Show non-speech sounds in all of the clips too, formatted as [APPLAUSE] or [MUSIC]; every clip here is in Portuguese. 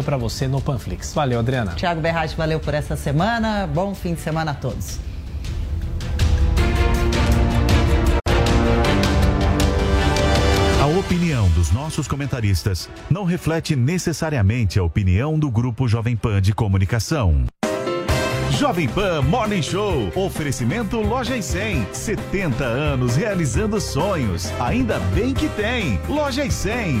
para você no Panflix. Valeu, Adriana. Tiago Berratti, valeu por essa semana. Bom fim de semana a todos. A opinião dos nossos comentaristas não reflete necessariamente a opinião do Grupo Jovem Pan de Comunicação. Jovem Pan Morning Show. Oferecimento Loja e 100. 70 anos realizando sonhos. Ainda bem que tem. Loja e 100.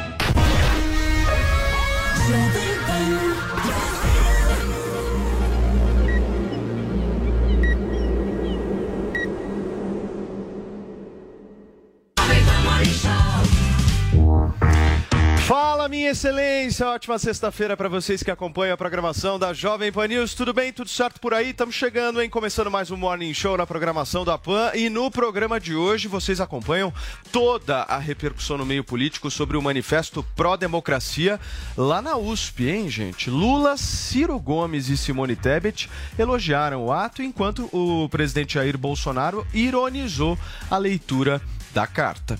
Fala, minha excelência! Ótima sexta-feira para vocês que acompanham a programação da Jovem Pan News. Tudo bem? Tudo certo por aí? Estamos chegando, hein? Começando mais um Morning Show na programação da Pan. E no programa de hoje vocês acompanham toda a repercussão no meio político sobre o manifesto pró-democracia lá na USP, hein, gente? Lula, Ciro Gomes e Simone Tebet elogiaram o ato, enquanto o presidente Jair Bolsonaro ironizou a leitura da carta.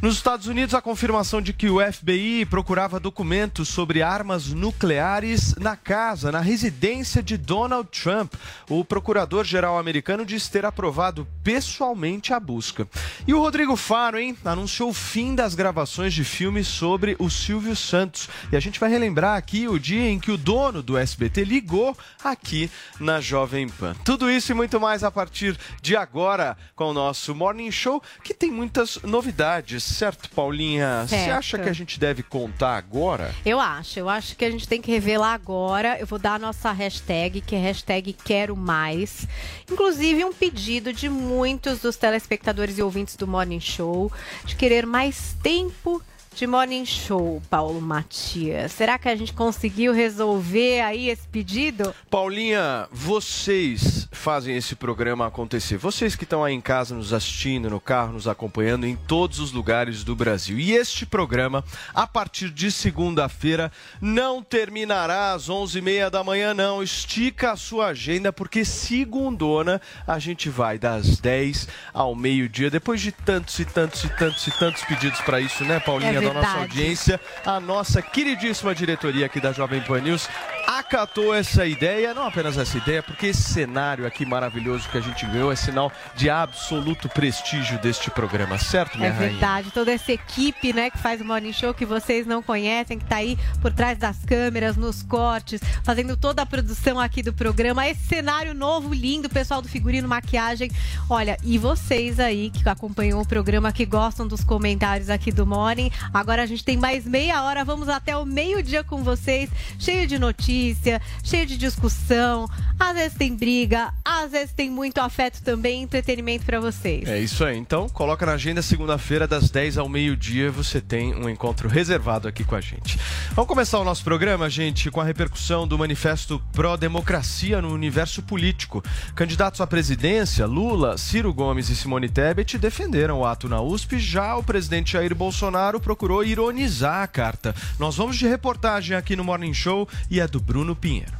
Nos Estados Unidos, a confirmação de que o FBI procurava documentos sobre armas nucleares na casa, na residência de Donald Trump. O procurador-geral americano disse ter aprovado pessoalmente a busca. E o Rodrigo Faro, hein, anunciou o fim das gravações de filmes sobre o Silvio Santos. E a gente vai relembrar aqui o dia em que o dono do SBT ligou aqui na Jovem Pan. Tudo isso e muito mais a partir de agora com o nosso Morning Show, que tem muitas novidades, certo, Paulinha? Você acha que a gente deve contar agora? Eu acho, eu acho que a gente tem que revelar agora. Eu vou dar a nossa hashtag, que é hashtag Quero Mais. Inclusive, um pedido de muitos dos telespectadores e ouvintes do Morning Show de querer mais tempo de Morning Show, Paulo Matias. Será que a gente conseguiu resolver aí esse pedido? Paulinha, vocês fazem esse programa acontecer. Vocês que estão aí em casa nos assistindo, no carro, nos acompanhando em todos os lugares do Brasil. E este programa, a partir de segunda-feira, não terminará às 11h30 da manhã, não. Estica a sua agenda, porque segundona a gente vai das 10 ao meio-dia. Depois de tantos e tantos e tantos e tantos pedidos para isso, né, Paulinha, É da nossa verdade. audiência, a nossa queridíssima diretoria aqui da Jovem Pan News acatou essa ideia, não apenas essa ideia, porque esse cenário aqui maravilhoso que a gente ganhou é sinal de absoluto prestígio deste programa, certo, minha É rainha? verdade, toda essa equipe, né, que faz o Morning Show que vocês não conhecem, que tá aí por trás das câmeras, nos cortes, fazendo toda a produção aqui do programa. Esse cenário novo, lindo, pessoal do figurino, maquiagem. Olha, e vocês aí que acompanham o programa, que gostam dos comentários aqui do Morning. Agora a gente tem mais meia hora, vamos até o meio-dia com vocês, cheio de notícia, cheio de discussão. Às vezes tem briga, às vezes tem muito afeto também, entretenimento pra vocês. É isso aí. Então, coloca na agenda segunda-feira, das 10 ao meio-dia, você tem um encontro reservado aqui com a gente. Vamos começar o nosso programa, gente, com a repercussão do manifesto pró-democracia no universo político. Candidatos à presidência, Lula, Ciro Gomes e Simone Tebet defenderam o ato na USP, já o presidente Jair Bolsonaro procurou ironizar a carta. Nós vamos de reportagem aqui no Morning Show e é do Bruno Pinheiro.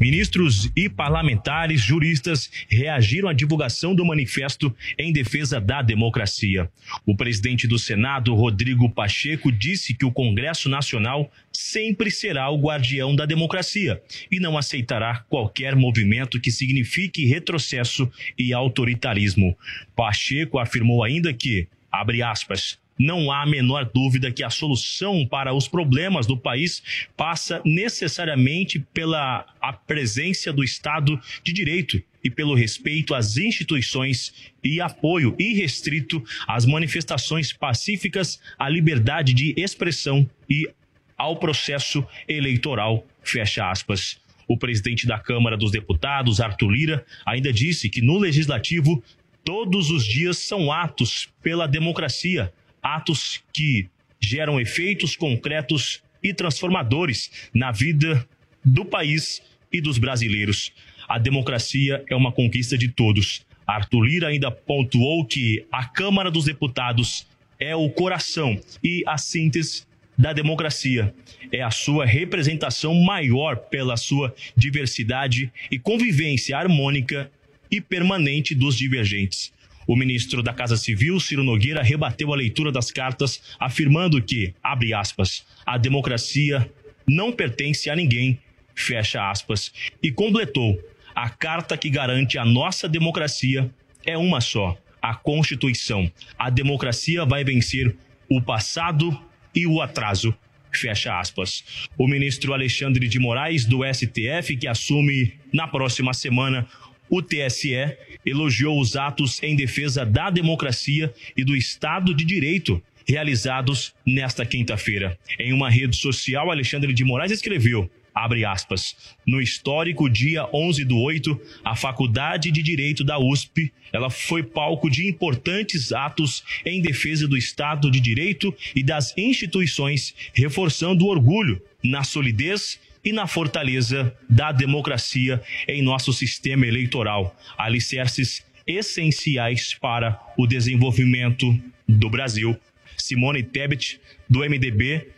Ministros e parlamentares juristas reagiram à divulgação do manifesto em defesa da democracia. O presidente do Senado, Rodrigo Pacheco, disse que o Congresso Nacional sempre será o guardião da democracia e não aceitará qualquer movimento que signifique retrocesso e autoritarismo. Pacheco afirmou ainda que, abre aspas, não há a menor dúvida que a solução para os problemas do país passa necessariamente pela a presença do Estado de Direito e pelo respeito às instituições e apoio irrestrito às manifestações pacíficas, à liberdade de expressão e ao processo eleitoral. Fecha aspas. O presidente da Câmara dos Deputados, Arthur Lira, ainda disse que no legislativo todos os dias são atos pela democracia, atos que geram efeitos concretos e transformadores na vida do país e dos brasileiros. A democracia é uma conquista de todos. Arthur Lira ainda pontuou que a Câmara dos Deputados é o coração e a síntese da democracia. É a sua representação maior pela sua diversidade e convivência harmônica e permanente dos divergentes. O ministro da Casa Civil, Ciro Nogueira, rebateu a leitura das cartas, afirmando que, abre aspas, a democracia não pertence a ninguém, fecha aspas, e completou: a carta que garante a nossa democracia é uma só, a Constituição. A democracia vai vencer o passado e o atraso. Fecha aspas. O ministro Alexandre de Moraes, do STF, que assume na próxima semana o TSE, elogiou os atos em defesa da democracia e do Estado de Direito realizados nesta quinta-feira. Em uma rede social, Alexandre de Moraes escreveu: abre aspas. No histórico dia 11 do 8, a Faculdade de Direito da USP, ela foi palco de importantes atos em defesa do Estado de Direito e das instituições, reforçando o orgulho na solidez e na fortaleza da democracia em nosso sistema eleitoral, alicerces essenciais para o desenvolvimento do Brasil. Simone Tebet, do MDB,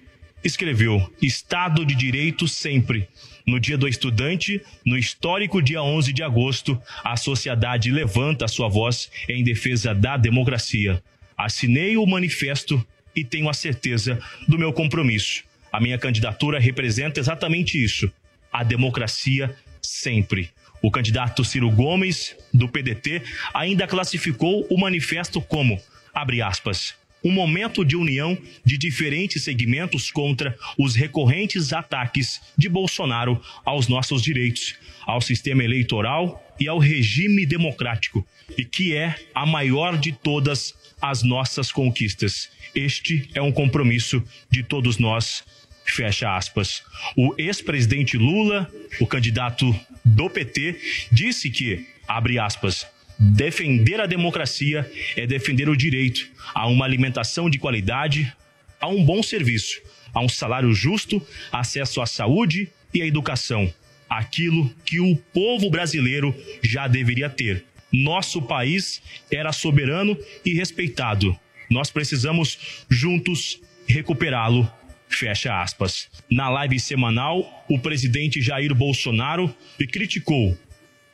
escreveu: Estado de Direito sempre. No Dia do Estudante, no histórico dia 11 de agosto, a sociedade levanta sua voz em defesa da democracia. Assinei o manifesto e tenho a certeza do meu compromisso. A minha candidatura representa exatamente isso: a democracia sempre. O candidato Ciro Gomes, do PDT, ainda classificou o manifesto como, abre aspas, um momento de união de diferentes segmentos contra os recorrentes ataques de Bolsonaro aos nossos direitos, ao sistema eleitoral e ao regime democrático, e que é a maior de todas as nossas conquistas. Este é um compromisso de todos nós. Fecha aspas. O ex-presidente Lula, o candidato do PT, disse que, abre aspas, Defender a democracia é defender o direito a uma alimentação de qualidade, a um bom serviço, a um salário justo, acesso à saúde e à educação, aquilo que o povo brasileiro já deveria ter. Nosso país era soberano e respeitado. Nós precisamos juntos recuperá-lo. Fecha aspas. Na live semanal, o presidente Jair Bolsonaro criticou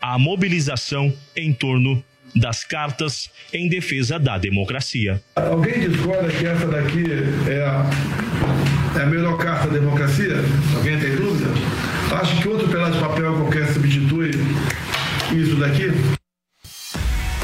a mobilização em torno das cartas em defesa da democracia. Alguém discorda que essa daqui é a, é a melhor carta da democracia? Alguém tem dúvida? Acho que outro pedaço de papel qualquer substitui isso daqui?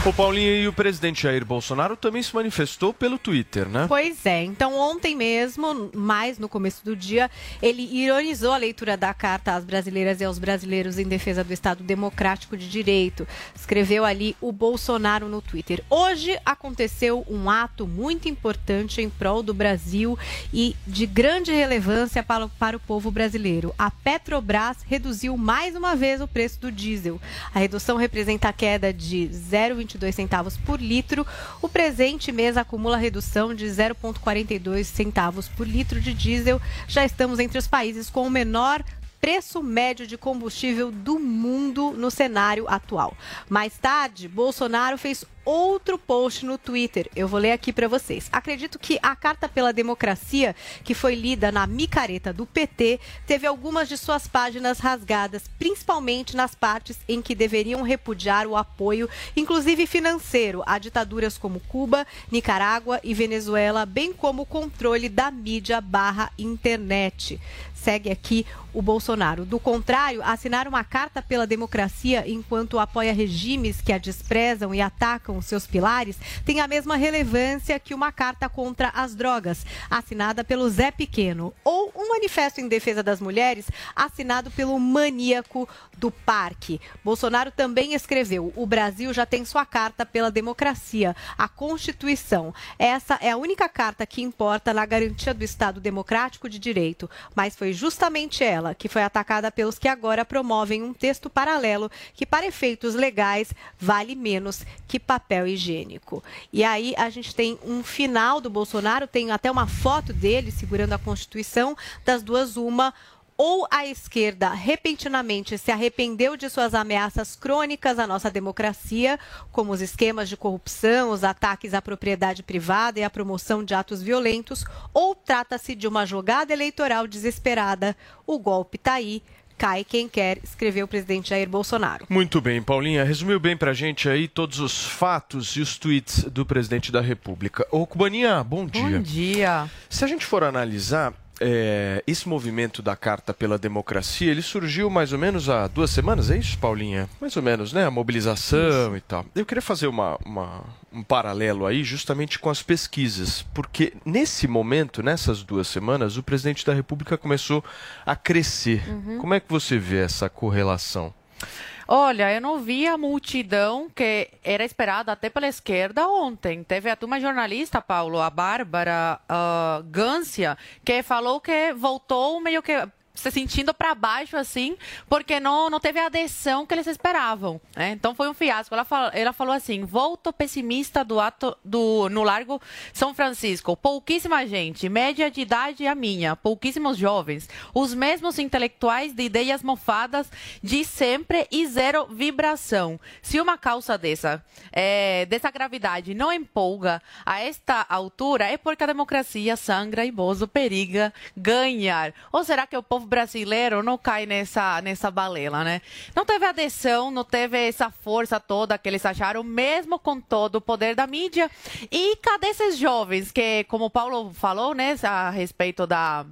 O Paulinho e o presidente Jair Bolsonaro também se manifestou pelo Twitter, né? Pois é. Então, ontem mesmo, mais no começo do dia, ele ironizou a leitura da carta às brasileiras e aos brasileiros em defesa do Estado Democrático de Direito. Escreveu ali o Bolsonaro no Twitter. Hoje aconteceu um ato muito importante em prol do Brasil e de grande relevância para, para o povo brasileiro. A Petrobras reduziu mais uma vez o preço do diesel. A redução representa a queda de 0,20 0,22 centavos por litro. O presente mês acumula redução de 0,42 centavos por litro de diesel. Já estamos entre os países com o menor preço médio de combustível do mundo no cenário atual. Mais tarde, Bolsonaro fez outro post no Twitter. Eu vou ler aqui para vocês. Acredito que a Carta pela Democracia, que foi lida na micareta do PT, teve algumas de suas páginas rasgadas, principalmente nas partes em que deveriam repudiar o apoio, inclusive financeiro, a ditaduras como Cuba, Nicarágua e Venezuela, bem como o controle da mídia barra internet segue aqui o Bolsonaro. Do contrário, assinar uma carta pela democracia enquanto apoia regimes que a desprezam e atacam seus pilares tem a mesma relevância que uma carta contra as drogas, assinada pelo Zé Pequeno, ou um manifesto em defesa das mulheres, assinado pelo maníaco do parque. Bolsonaro também escreveu: o Brasil já tem sua carta pela democracia, a Constituição. Essa é a única carta que importa na garantia do Estado democrático de direito, mas foi justamente ela que foi atacada pelos que agora promovem um texto paralelo que, para efeitos legais, vale menos que papel higiênico. E aí a gente tem um final do Bolsonaro, tem até uma foto dele segurando a Constituição, das duas, uma ou a esquerda repentinamente se arrependeu de suas ameaças crônicas à nossa democracia, como os esquemas de corrupção, os ataques à propriedade privada e a promoção de atos violentos, ou trata-se de uma jogada eleitoral desesperada. O golpe está aí. Cai quem quer, escreveu o presidente Jair Bolsonaro. Muito bem, Paulinha. Resumiu bem pra gente aí todos os fatos e os tweets do presidente da República. Ô, Cubaninha, bom dia. Bom dia. Se a gente for analisar, é, esse movimento da Carta pela Democracia, ele surgiu mais ou menos há duas semanas, é isso, Paulinha? Mais ou menos, né? A mobilização isso. e tal. Eu queria fazer uma, uma, um paralelo aí justamente com as pesquisas, porque nesse momento, nessas duas semanas, o presidente da República começou a crescer. Uhum. Como é que você vê essa correlação? Olha, eu não vi a multidão que era esperada até pela esquerda ontem. Teve a turma jornalista, Paulo, a Bárbara uh, Gância, que falou que voltou meio que se sentindo para baixo assim, porque não, não teve a adesão que eles esperavam. Né? Então foi um fiasco. Ela, ela falou assim: volto pessimista do ato do, no Largo São Francisco. Pouquíssima gente, média de idade a minha, pouquíssimos jovens, os mesmos intelectuais de ideias mofadas de sempre e zero vibração. Se uma calça dessa, é, dessa gravidade não empolga a esta altura, é porque a democracia sangra e Bozo periga ganhar. Ou será que o povo povo brasileiro não cai nessa, nessa balela, né? Não teve adesão, não teve essa força toda que eles acharam, mesmo com todo o poder da mídia. E cadê esses jovens que, como o Paulo falou, né, a respeito da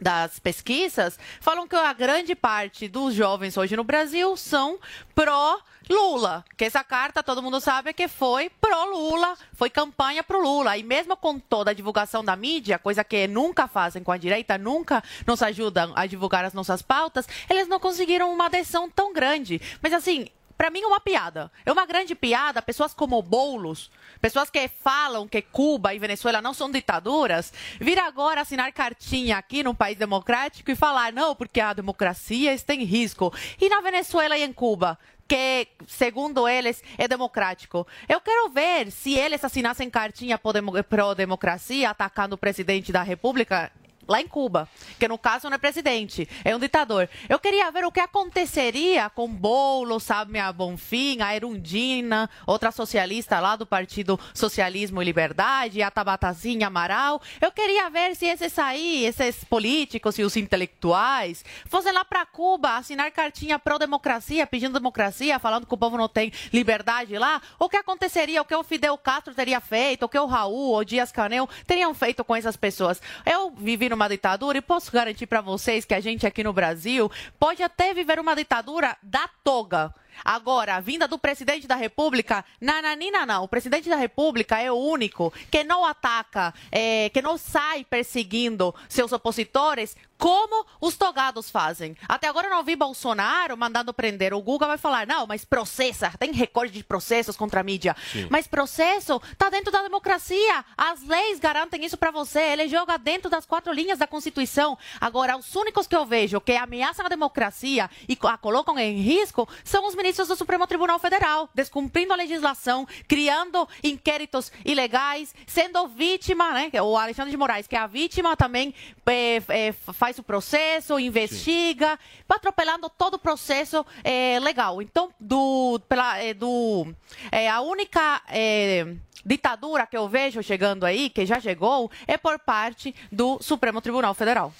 das pesquisas falam que a grande parte dos jovens hoje no Brasil são pró Lula, que essa carta todo mundo sabe que foi pro Lula, foi campanha pro Lula. E mesmo com toda a divulgação da mídia, coisa que nunca fazem com a direita, nunca nos ajudam a divulgar as nossas pautas, eles não conseguiram uma adesão tão grande. Mas assim, para mim é uma piada. É uma grande piada. Pessoas como Boulos, pessoas que falam que Cuba e Venezuela não são ditaduras, vir agora assinar cartinha aqui num país democrático e falar não, porque a democracia está em risco. E na Venezuela e em Cuba? que, segundo eles, é democrático. Eu quero ver se eles assinassem cartinha pró-democracia atacando o presidente da República lá em Cuba, que no caso não é presidente, é um ditador. Eu queria ver o que aconteceria com Bolo, sabe, a Bonfim, a Erundina, outra socialista lá do Partido Socialismo e Liberdade, a Tabatazinha Amaral. Eu queria ver se esses aí, esses políticos e os intelectuais, fossem lá para Cuba assinar cartinha pró-democracia, pedindo democracia, falando que o povo não tem liberdade lá. O que aconteceria, o que o Fidel Castro teria feito, o que o Raul, o Dias Canel teriam feito com essas pessoas. Eu vivi numa ditadura e posso garantir para vocês que a gente aqui no Brasil pode até viver uma ditadura da toga. Agora, a vinda do presidente da República, nananina não. O presidente da República é o único que não ataca, é, que não sai perseguindo seus opositores como os togados fazem. Até agora eu não vi Bolsonaro mandando prender. O Guga vai falar, não, mas processa, tem recorde de processos contra a mídia. Sim. Mas processo está dentro da democracia. As leis garantem isso para você. Ele joga dentro das quatro linhas da Constituição. Agora, os únicos que eu vejo que ameaçam a democracia e a colocam em risco são os ministros do Supremo Tribunal Federal, descumprindo a legislação, criando inquéritos ilegais, sendo vítima, né? O Alexandre de Moraes, que é a vítima, também é, é, faz o processo, investiga, Sim. atropelando todo o processo é, legal. Então, do, pela, é, do, é, a única é, ditadura que eu vejo chegando aí, que já chegou, é por parte do Supremo Tribunal Federal.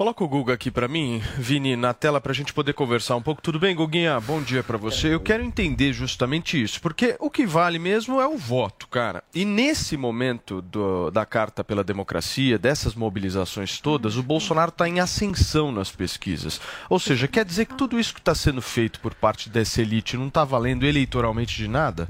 Coloca o Guga aqui para mim, Vini, na tela para a gente poder conversar um pouco. Tudo bem, Guguinha? Bom dia para você. Eu quero entender justamente isso, porque o que vale mesmo é o voto, cara. E nesse momento do, da Carta pela Democracia, dessas mobilizações todas, o Bolsonaro está em ascensão nas pesquisas. Ou seja, quer dizer que tudo isso que está sendo feito por parte dessa elite não está valendo eleitoralmente de nada?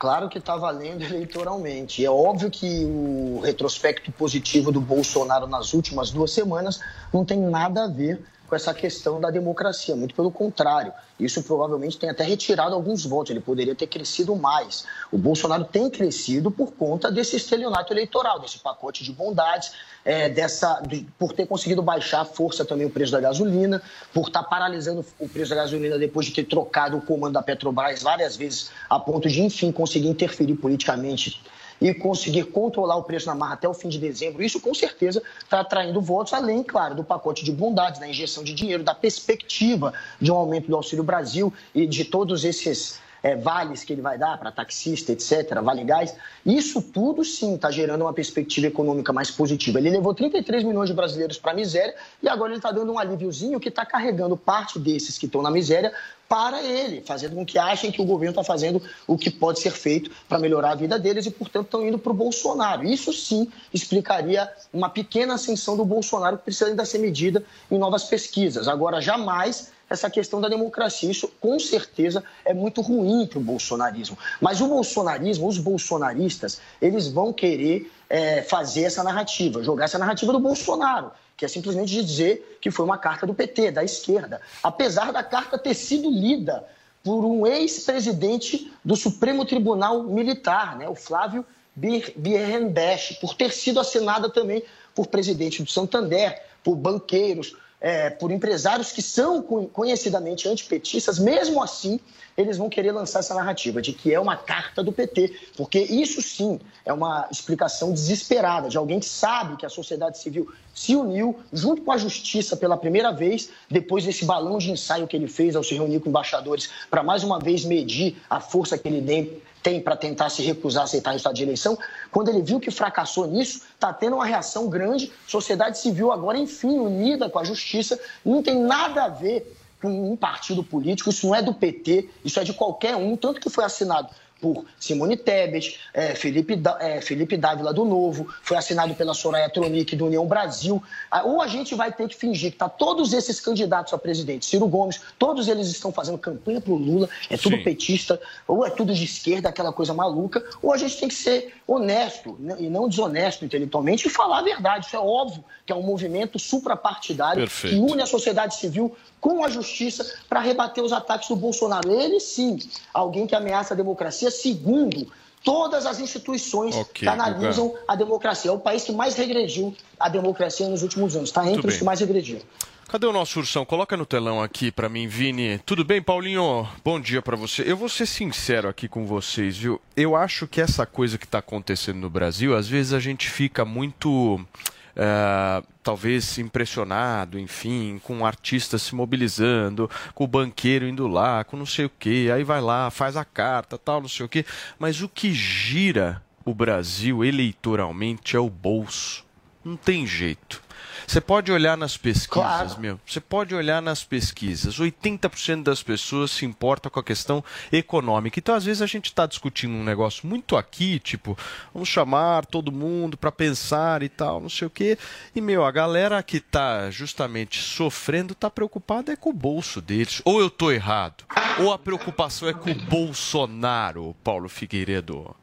Claro que está valendo eleitoralmente. É óbvio que o retrospecto positivo do Bolsonaro nas últimas duas semanas não tem nada a ver com essa questão da democracia, muito pelo contrário. Isso provavelmente tem até retirado alguns votos, ele poderia ter crescido mais. O Bolsonaro tem crescido por conta desse estelionato eleitoral, desse pacote de bondades, é, dessa, de, por ter conseguido baixar a força também o preço da gasolina, por estar paralisando o preço da gasolina depois de ter trocado o comando da Petrobras várias vezes, a ponto de, enfim, conseguir interferir politicamente e conseguir controlar o preço na marra até o fim de dezembro, isso com certeza está atraindo votos, além, claro, do pacote de bondades, da injeção de dinheiro, da perspectiva de um aumento do Auxílio Brasil e de todos esses é, vales que ele vai dar para taxista, etc., vale gás. Isso tudo, sim, está gerando uma perspectiva econômica mais positiva. Ele levou 33 milhões de brasileiros para a miséria e agora ele está dando um alíviozinho que está carregando parte desses que estão na miséria para ele, fazendo com que achem que o governo está fazendo o que pode ser feito para melhorar a vida deles e, portanto, estão indo para o Bolsonaro. Isso sim explicaria uma pequena ascensão do Bolsonaro que precisa ainda ser medida em novas pesquisas. Agora, jamais essa questão da democracia. Isso, com certeza, é muito ruim para o bolsonarismo. Mas o bolsonarismo, os bolsonaristas, eles vão querer é, fazer essa narrativa, jogar essa narrativa do Bolsonaro, que é simplesmente dizer que foi uma carta do PT, da esquerda. Apesar da carta ter sido lida por um ex-presidente do Supremo Tribunal Militar, né, o Flávio Birrenbech, por ter sido assinada também por presidente do Santander, por banqueiros, é, por empresários que são conhecidamente antipetistas, mesmo assim, eles vão querer lançar essa narrativa de que é uma carta do PT, porque isso sim é uma explicação desesperada de alguém que sabe que a sociedade civil se uniu junto com a justiça pela primeira vez, depois desse balão de ensaio que ele fez ao se reunir com embaixadores para mais uma vez medir a força que ele tem para tentar se recusar a aceitar o resultado de eleição, quando ele viu que fracassou nisso, está tendo uma reação grande, sociedade civil agora, enfim, unida com a justiça, não tem nada a ver com um partido político, isso não é do PT, isso é de qualquer um, tanto que foi assinado por Simone Tebet, é, Felipe, é, Felipe Dávila do Novo, foi assinado pela Soraya Tronic do União Brasil. Ah, ou a gente vai ter que fingir que tá todos esses candidatos a presidente, Ciro Gomes, todos eles estão fazendo campanha pro Lula, é tudo Sim. petista, ou é tudo de esquerda, aquela coisa maluca, ou a gente tem que ser honesto né, e não desonesto intelectualmente e falar a verdade. Isso é óbvio que é um movimento suprapartidário Perfeito. que une a sociedade civil com a justiça para rebater os ataques do Bolsonaro. Ele sim, alguém que ameaça a democracia, segundo todas as instituições okay, que analisam a democracia. É o país que mais regrediu a democracia nos últimos anos. Está entre os que mais regrediram. Cadê o nosso ursão? Coloca no telão aqui para mim, Vini. Tudo bem, Paulinho? Bom dia para você. Eu vou ser sincero aqui com vocês, viu? Eu acho que essa coisa que está acontecendo no Brasil, às vezes a gente fica muito Uh, talvez impressionado, enfim, com o artista se mobilizando, com o banqueiro indo lá, com não sei o que, aí vai lá, faz a carta, tal, não sei o que. Mas o que gira o Brasil eleitoralmente é o bolso. Não tem jeito. Você pode olhar nas pesquisas, claro. meu. Você pode olhar nas pesquisas. 80% das pessoas se importam com a questão econômica. Então, às vezes, a gente está discutindo um negócio muito aqui, tipo, vamos chamar todo mundo para pensar e tal, não sei o quê. E, meu, a galera que está justamente sofrendo está preocupada é com o bolso deles. Ou eu estou errado? Ou a preocupação é com o Bolsonaro, Paulo Figueiredo?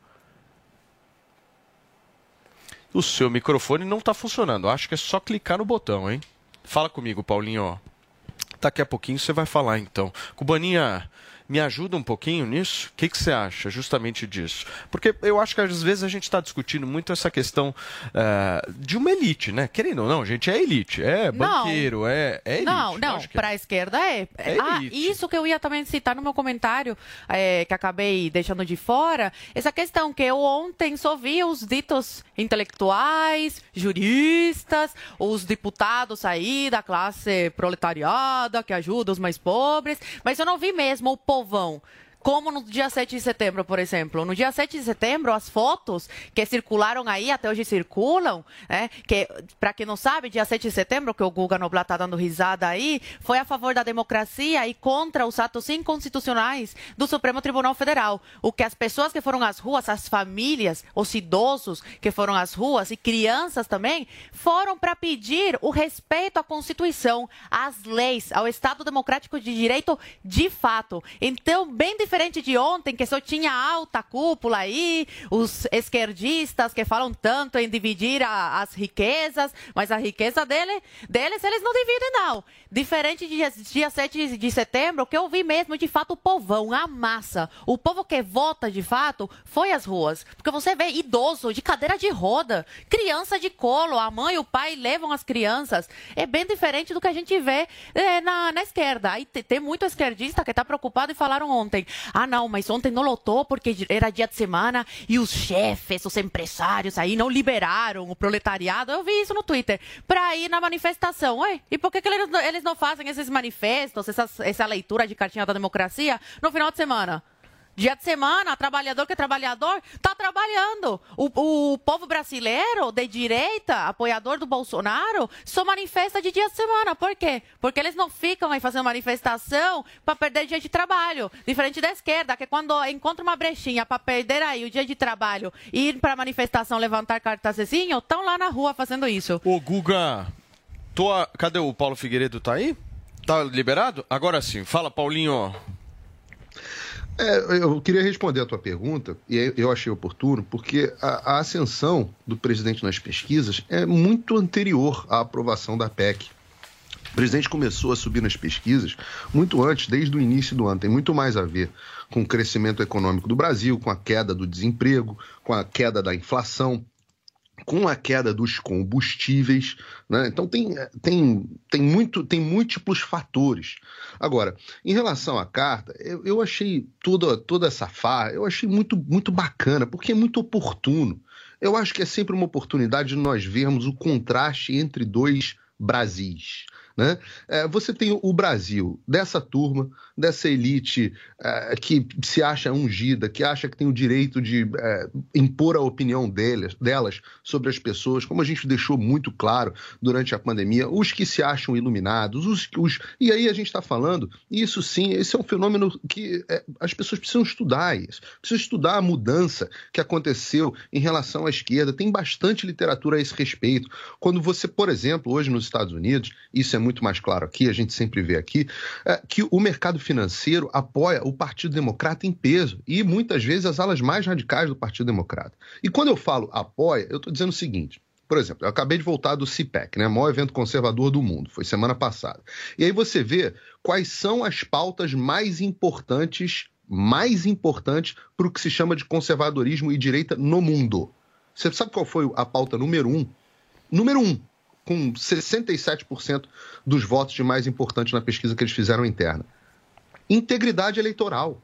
O seu microfone não está funcionando. Acho que é só clicar no botão, hein? Fala comigo, Paulinho. Daqui a pouquinho você vai falar, então. Cubaninha, me ajuda um pouquinho nisso? O que, que você acha justamente disso? Porque eu acho que às vezes a gente está discutindo muito essa questão uh, de uma elite, né? Querendo ou não, gente, é elite, é banqueiro, não. é, é elite. Não, não, para a esquerda é. é ah, isso que eu ia também citar no meu comentário, é, que acabei deixando de fora, essa questão que eu ontem só vi os ditos intelectuais, juristas, os deputados aí da classe proletariada que ajuda os mais pobres, mas eu não vi mesmo o povão como no dia 7 de setembro, por exemplo. No dia 7 de setembro, as fotos que circularam aí, até hoje circulam, né? Que, para quem não sabe, dia 7 de setembro, que o Guga Noblat está dando risada aí, foi a favor da democracia e contra os atos inconstitucionais do Supremo Tribunal Federal. O que as pessoas que foram às ruas, as famílias, os idosos que foram às ruas e crianças também, foram para pedir o respeito à Constituição, às leis, ao Estado Democrático de Direito de fato. Então, bem diferente diferente de ontem, que só tinha alta cúpula aí, os esquerdistas que falam tanto em dividir a, as riquezas, mas a riqueza dele, deles eles não dividem, não. Diferente de dia, dia 7 de setembro, que eu vi mesmo, de fato, o povão, a massa. O povo que vota, de fato, foi às ruas. Porque você vê idoso de cadeira de roda, criança de colo, a mãe e o pai levam as crianças. É bem diferente do que a gente vê é, na, na esquerda. Aí tem muito esquerdista que está preocupado e falaram ontem: ah, não, mas ontem não lotou porque era dia de semana e os chefes, os empresários aí não liberaram o proletariado. Eu vi isso no Twitter. Para ir na manifestação. Ué, e por que, que eles, eles não fazem esses manifestos, essas, essa leitura de cartinha da democracia no final de semana? Dia de semana, trabalhador que é trabalhador, está trabalhando. O, o, povo brasileiro, de direita, apoiador do Bolsonaro, só manifesta de dia de semana. Por quê? Porque eles não ficam aí fazendo manifestação para perder dia de trabalho. Diferente da esquerda, que quando encontra uma brechinha para perder aí o dia de trabalho e ir para manifestação levantar cartazezinho, estão lá na rua fazendo isso. Ô, Guga, tua... cadê o Paulo Figueiredo? Tá aí? Tá liberado? Agora sim. Fala, Paulinho. É, eu queria responder a tua pergunta, e eu achei oportuno, porque a, a, ascensão do presidente nas pesquisas é muito anterior à aprovação da PEC. O presidente começou a subir nas pesquisas muito antes, desde o início do ano. Tem muito mais a ver com o crescimento econômico do Brasil, com a queda do desemprego, com a queda da inflação com a queda dos combustíveis, né? então tem, tem, tem, muito, tem múltiplos fatores. Agora, em relação à carta, eu, eu achei toda, toda essa farra, eu achei muito, muito bacana, porque é muito oportuno. Eu acho que é sempre uma oportunidade de nós vermos o contraste entre dois Brasis. Né? É, você tem o Brasil, dessa turma, dessa elite é, que se acha ungida, que acha que tem o direito de é, impor a opinião delas, delas sobre as pessoas, como a gente deixou muito claro durante a pandemia, os que se acham iluminados, os, os e aí a gente está falando, isso sim, esse é um fenômeno que é, as pessoas precisam estudar isso, precisam estudar a mudança que aconteceu em relação à esquerda, tem bastante literatura a esse respeito. Quando você, por exemplo, hoje nos Estados Unidos, isso é muito mais claro aqui, a gente sempre vê aqui, que o mercado financeiro apoia o Partido Democrata em peso e muitas vezes as alas mais radicais do Partido Democrata. E quando eu falo apoia, eu estou dizendo o seguinte. Por exemplo, eu acabei de voltar do CPEC, né, maior evento conservador do mundo, foi semana passada. E aí você vê quais são as pautas mais importantes, mais importantes para o que se chama de conservadorismo e direita no mundo. Você sabe qual foi a pauta número um? Número um, com 67% dos votos de mais importante na pesquisa que eles fizeram interna. Integridade eleitoral.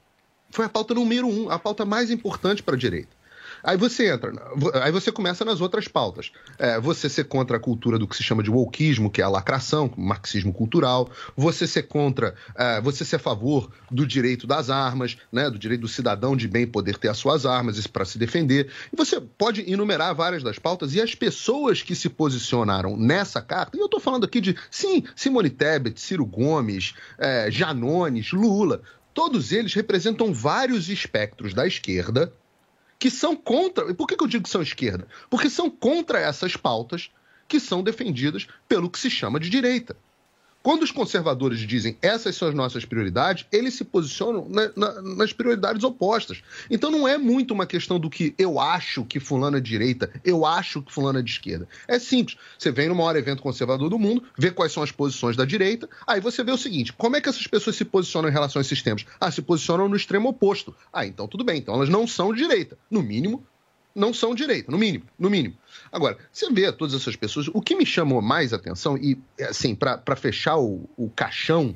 Foi a pauta número um, a pauta mais importante para a direita. Aí você entra, aí você começa nas outras pautas. É, você ser contra a cultura do que se chama de wokeismo, que é a lacração, marxismo cultural. Você ser contra, é, você ser a favor do direito das armas, né, do direito do cidadão de bem poder ter as suas armas para se defender. E você pode enumerar várias das pautas e as pessoas que se posicionaram nessa carta, e eu estou falando aqui de, sim, Simone Tebet, Ciro Gomes, é, Janones, Lula, todos eles representam vários espectros da esquerda que são contra. E por que, eu digo que são esquerda? Porque são contra essas pautas que são defendidas pelo que se chama de direita. Quando os conservadores dizem essas são as nossas prioridades, eles se posicionam na, na, nas prioridades opostas. Então não é muito uma questão do que eu acho que fulano é de direita, eu acho que fulano é de esquerda. É simples. Você vem no maior evento conservador do mundo, vê quais são as posições da direita, aí você vê o seguinte: como é que essas pessoas se posicionam em relação a esses temas? Ah, se posicionam no extremo oposto. Ah, então tudo bem. Então elas não são de direita. No mínimo, não são direita, no mínimo, no mínimo. Agora, você vê todas essas pessoas, o que me chamou mais atenção, e assim, para fechar o, o caixão,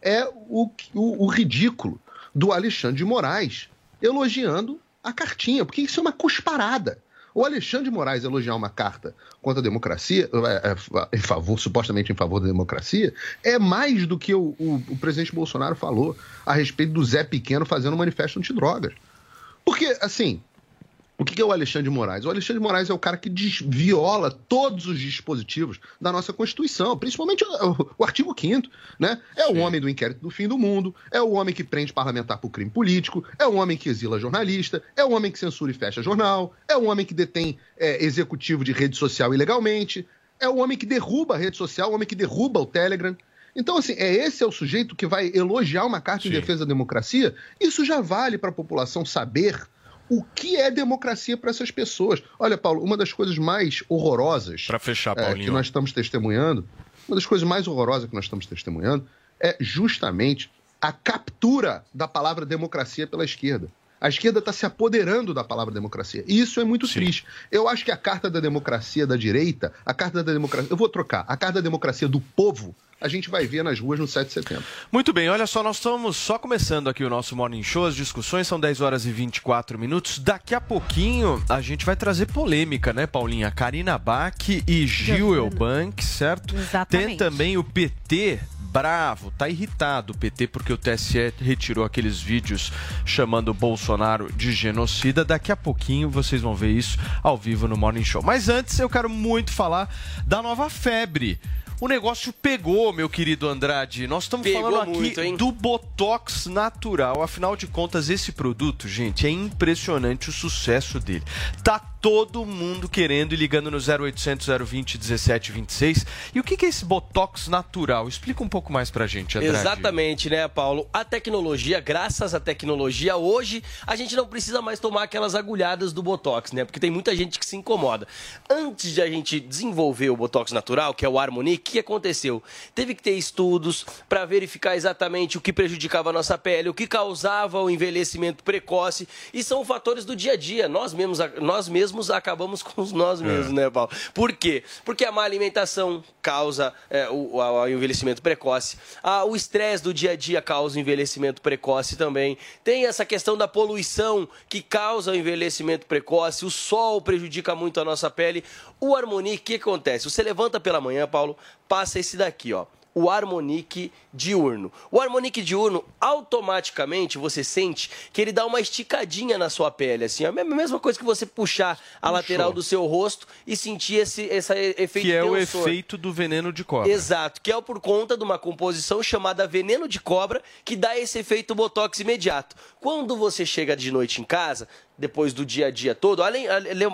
é o, o, o ridículo do Alexandre de Moraes elogiando a cartinha, porque isso é uma cusparada. O Alexandre de Moraes elogiar uma carta contra a democracia, é, é, em favor, supostamente em favor da democracia, é mais do que o, o, o presidente Bolsonaro falou a respeito do Zé Pequeno fazendo um manifesto antidrogas. Porque, assim, o que é o Alexandre de Moraes? O Alexandre de Moraes é o cara que viola todos os dispositivos da nossa Constituição, principalmente o, artigo 5 né? É Sim. o homem do inquérito do fim do mundo, é o homem que prende parlamentar por crime político, é o homem que exila jornalista, é o homem que censura e fecha jornal, é o homem que detém é, executivo de rede social ilegalmente, é o homem que derruba a rede social, o homem que derruba o Telegram. Então, assim, é esse é o sujeito que vai elogiar uma carta Sim. em defesa da democracia? Isso já vale para a população saber o que é democracia para essas pessoas. Olha, Paulo, uma das coisas mais horrorosas para fechar, é, que nós estamos testemunhando, uma das coisas mais horrorosas que nós estamos testemunhando é justamente a captura da palavra democracia pela esquerda. A esquerda está se apoderando da palavra democracia. E isso é muito Sim. triste. Eu acho que a carta da democracia da direita, a carta da democracia. Eu vou trocar. A carta da democracia do povo, a gente vai ver nas ruas no 7 de setembro. Muito bem, olha só, nós estamos só começando aqui o nosso Morning Show, as discussões são 10 horas e 24 minutos. Daqui a pouquinho a gente vai trazer polêmica, né, Paulinha? Karina Bach e Gil Elbank, certo? Exatamente. Tem também o PT bravo, tá irritado o PT porque o TSE retirou aqueles vídeos chamando o Bolsonaro de genocida. Daqui a pouquinho vocês vão ver isso ao vivo no Morning Show. Mas antes eu quero muito falar da nova febre o negócio pegou, meu querido Andrade. Nós estamos pegou falando aqui muito, do Botox natural. Afinal de contas, esse produto, gente, é impressionante o sucesso dele. Tá todo mundo querendo e ligando no 0800 020 1726. E o que é esse Botox natural? Explica um pouco mais pra gente, Andrade. Exatamente, né, Paulo? A tecnologia, graças à tecnologia, hoje a gente não precisa mais tomar aquelas agulhadas do Botox, né? Porque tem muita gente que se incomoda. Antes de a gente desenvolver o Botox natural, que é o Harmonic, o que aconteceu? Teve que ter estudos para verificar exatamente o que prejudicava a nossa pele, o que causava o envelhecimento precoce, e são fatores do dia a dia. Nós mesmos, nós mesmos acabamos com nós mesmos, é. né, Paulo? Por quê? Porque a má alimentação causa é, o, o, envelhecimento precoce, a, o estresse do dia a dia causa o envelhecimento precoce também. Tem essa questão da poluição que causa o envelhecimento precoce, o sol prejudica muito a nossa pele. O Harmonique, o que acontece? Você levanta pela manhã, Paulo, passa esse daqui, ó o harmonique diurno. O harmonique diurno, automaticamente você sente que ele dá uma esticadinha na sua pele, assim, a mesma coisa que você puxar a lateral do seu rosto e sentir esse, esse efeito Que é o efeito do veneno de cobra. Exato, que é por conta de uma composição chamada veneno de cobra que dá esse efeito botox imediato. Quando você chega de noite em casa, depois do dia a dia todo, além,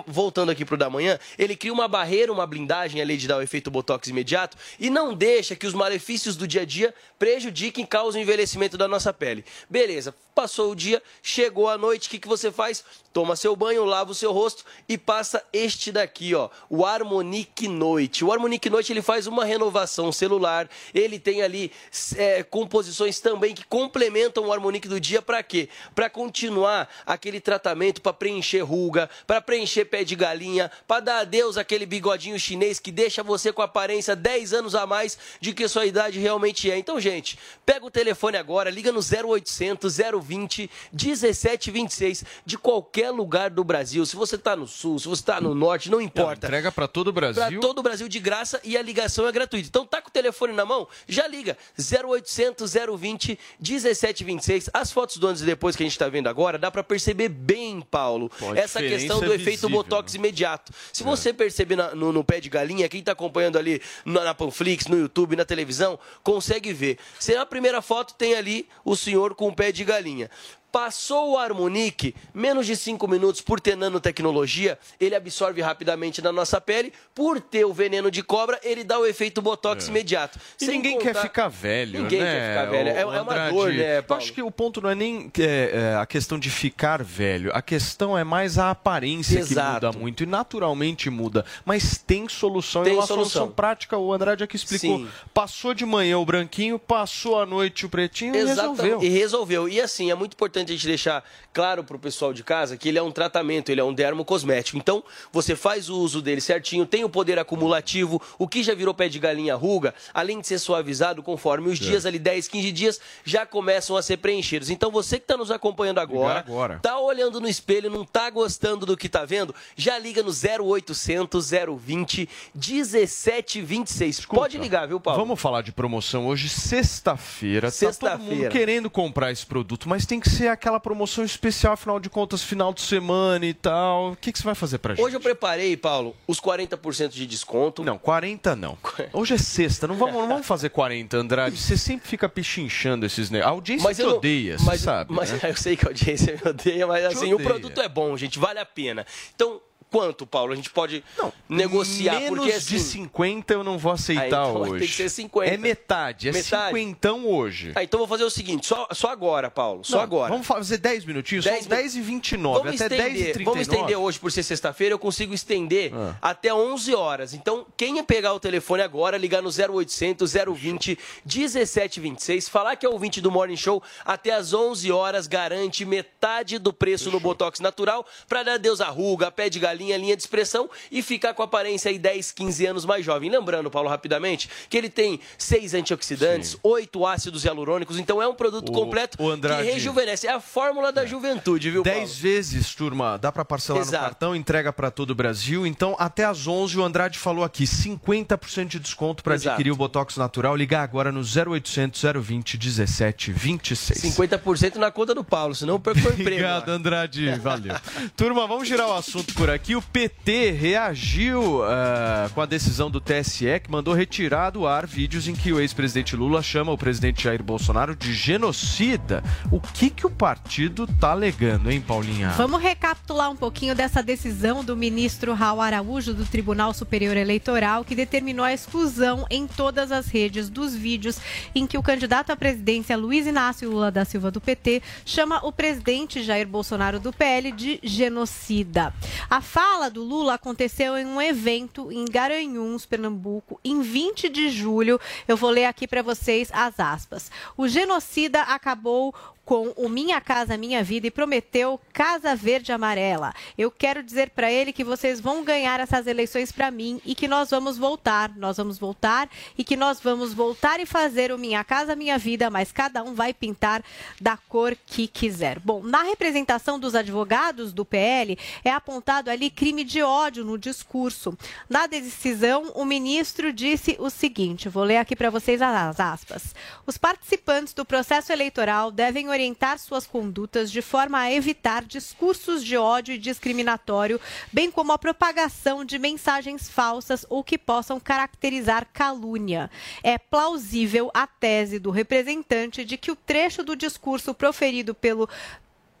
voltando aqui para o da manhã, ele cria uma barreira, uma blindagem ali de dar o efeito botox imediato e não deixa que os malefícios do dia a dia prejudiquem, causem o envelhecimento da nossa pele. Beleza, passou o dia, chegou a noite, o que, que você faz? Toma seu banho, lava o seu rosto e passa este daqui, ó, o Harmonique Noite. O Harmonique Noite ele faz uma renovação celular, ele tem ali é, composições também que complementam o Harmonique do dia para quê? Para continuar aquele tratamento para preencher ruga, para preencher pé de galinha, para dar adeus àquele bigodinho chinês que deixa você com aparência 10 anos a mais de que sua idade realmente é. Então, gente, pega o telefone agora, liga no 0800 020 1726 de qualquer lugar do Brasil. Se você está no sul, se você está no norte, não importa. entrega para todo o Brasil. Para todo o Brasil de graça e a ligação é gratuita. Então, tá com o telefone na mão? Já liga 0800 020 1726. As fotos do antes e depois que a gente está vendo agora, dá para perceber bem Paulo, Pô, essa questão do é efeito botox né? imediato. Se é. você perceber na, no, no, pé de galinha, quem está acompanhando ali na, na Panflix, no YouTube, na televisão, consegue ver. Se na primeira foto tem ali o senhor com o pé de galinha. Passou o Harmonique, menos de 5 minutos por ter nanotecnologia, ele absorve rapidamente na nossa pele. Por ter o veneno de cobra, ele dá o efeito botox é. imediato. E ninguém contar... quer ficar velho, ninguém né? quer ficar velho. É, é uma dor, né, Paulo? Eu acho que o ponto não é nem é, é, a questão de ficar velho. A questão é mais a aparência Exato. que muda muito. E naturalmente muda. Mas tem solução. Tem e uma solução. solução prática. O Andrade aqui explicou. Sim. Passou de manhã o branquinho, passou a noite o pretinho Exatamente. e resolveu. E resolveu. E assim, é muito importante importante a gente deixar claro para o pessoal de casa que ele é um tratamento, ele é um dermocosmético. Então, você faz o uso dele certinho, tem o poder acumulativo, o que já virou pé de galinha ruga, além de ser suavizado conforme os é. dias, ali 10, 15 dias, já começam a ser preenchidos. Então, você que está nos acompanhando agora, agora, tá olhando no espelho, não tá gostando do que tá vendo, já liga no 0800 020 1726. Escuta, Pode ligar, viu, Paulo? Vamos falar de promoção hoje, sexta-feira. Sexta-feira. Tá todo mundo querendo comprar esse produto, mas tem que ser aquela promoção especial, afinal de contas, final de semana e tal. O que, que você vai fazer pra gente? Hoje eu preparei, Paulo, os 40% de desconto. Não, 40 não. [LAUGHS] Hoje é sexta, não vamos, não vamos fazer 40, Andrade. Você sempre fica pichinchando esses negócios. A audiência mas te não, odeia, mas, sabe. Mas né? [LAUGHS] eu sei que a audiência me odeia, mas te assim, odeia. o produto é bom, gente, vale a pena. Então, quanto, Paulo? A gente pode negociar. Menos porque, assim, de 50 eu não vou aceitar Ah, então hoje. ter que ser 50. É metade, é Metade? cinquentão hoje. Ah, então vou fazer o seguinte, só, só agora, Paulo, só Não, agora. Vamos fazer 10 minutinhos? 10 São 10 e 29, Vamos até 10 e estender, 39. vamos estender hoje por ser sexta-feira, eu consigo estender Ah. até 11 horas. Então, quem pegar o telefone agora, ligar no 0800 020 1726, falar que é ouvinte do Morning Show, até às 11 horas garante metade do preço no Botox natural para dar Deus a ruga, pé de galinha, linha de expressão e ficar com a aparência aí 10, 15 anos mais jovem. Lembrando, Paulo, rapidamente, que ele tem seis antioxidantes, oito ácidos hialurônicos, então é um produto O- completo o Andrade- que rejuvenesce. É a fórmula da juventude, viu, Paulo? 10 vezes, turma, dá pra parcelar Exato. no cartão, entrega pra todo o Brasil. Então, até às 11 o Andrade falou aqui, 50% de desconto pra Exato. adquirir o Botox natural. Ligar agora no 0800 020 1726. 50% na conta do Paulo, senão eu perco meu emprego. Obrigado. Andrade. Valeu. Turma, vamos girar o assunto por aqui. O PT reagiu ah, com a decisão do TSE que mandou retirar do ar vídeos em que o ex-presidente Lula chama o presidente Jair Bolsonaro de genocida. O que, que o partido tá alegando, hein, Paulinha? Vamos recapitular um pouquinho dessa decisão do ministro Raul Araújo do Tribunal Superior Eleitoral, que determinou a exclusão em todas as redes dos vídeos em que o candidato à presidência Luiz Inácio Lula da Silva do PT chama o presidente Jair Bolsonaro do PL de genocida. A fala do Lula aconteceu em um evento em Garanhuns, Pernambuco, em 20 de julho. Eu vou ler aqui para vocês as aspas. O genocida acabou com o Minha Casa Minha Vida e prometeu Casa Verde Amarela. Eu quero dizer para ele que vocês vão ganhar essas eleições para mim e que nós vamos voltar, nós vamos voltar e que nós vamos voltar e fazer o Minha Casa Minha Vida, mas cada um vai pintar da cor que quiser. Bom, na representação dos advogados do PL é apontado ali crime de ódio no discurso. Na decisão, o ministro disse o seguinte, vou ler aqui para vocês as aspas. Os participantes do processo eleitoral devem orientar suas condutas de forma a evitar discursos de ódio e discriminatório, bem como a propagação de mensagens falsas ou que possam caracterizar calúnia. É plausível a tese do representante de que o trecho do discurso proferido pelo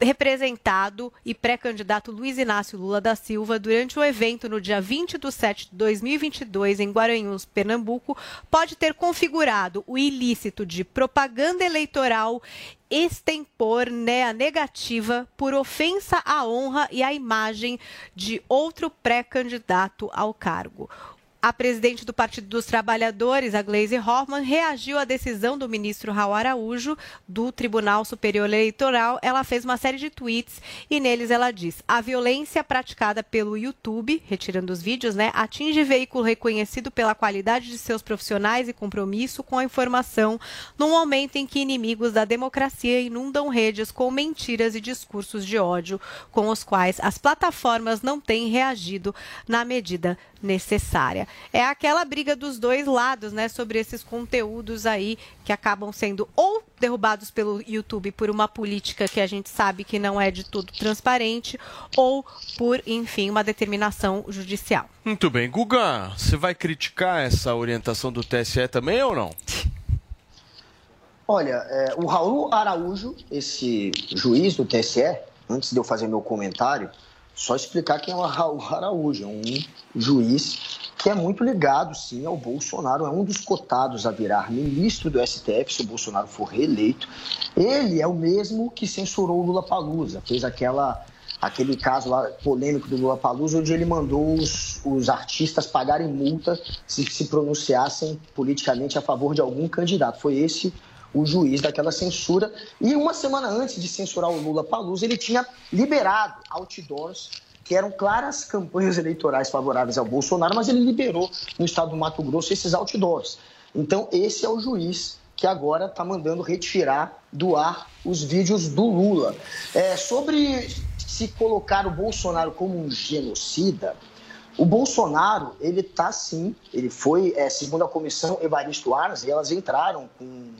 representado e pré-candidato Luiz Inácio Lula da Silva durante o evento no dia 20 de setembro de 2022 em Guaranhuns, Pernambuco, pode ter configurado o ilícito de propaganda eleitoral extempor né, negativa por ofensa à honra e à imagem de outro pré-candidato ao cargo. A presidente do Partido dos Trabalhadores, a Gleisi Hoffmann, reagiu à decisão do ministro Raul Araújo do Tribunal Superior Eleitoral. Ela fez uma série de tweets e neles ela diz: a violência praticada pelo YouTube, retirando os vídeos, né, atinge veículo reconhecido pela qualidade de seus profissionais e compromisso com a informação, num momento em que inimigos da democracia inundam redes com mentiras e discursos de ódio, com os quais as plataformas não têm reagido na medida necessária. É aquela briga dos dois lados, né, sobre esses conteúdos aí que acabam sendo ou derrubados pelo YouTube por uma política que a gente sabe que não é de tudo transparente ou por, enfim, uma determinação judicial. Muito bem. Guga, você vai criticar essa orientação do TSE também ou não? Olha, é, o Raul Araújo, esse juiz do TSE, antes de eu fazer meu comentário, só explicar quem é o Raul Araújo. É um juiz que é muito ligado, sim, ao Bolsonaro. É um dos cotados a virar ministro do STF se o Bolsonaro for reeleito. Ele é o mesmo que censurou o Lula Palusa, fez aquela aquele caso lá polêmico do Lula Palusa, onde ele mandou os, os artistas pagarem multa se se pronunciassem politicamente a favor de algum candidato. Foi esse o juiz daquela censura. E uma semana antes de censurar o Lula Palusa, ele tinha liberado outdoors que eram claras campanhas eleitorais favoráveis ao Bolsonaro, mas ele liberou no estado do Mato Grosso esses outdoors. Então, esse é o juiz que agora está mandando retirar do ar os vídeos do Lula. É, sobre se colocar o Bolsonaro como um genocida, o Bolsonaro, ele está sim, ele foi, é, segundo a comissão Evaristo Arnes, e elas entraram com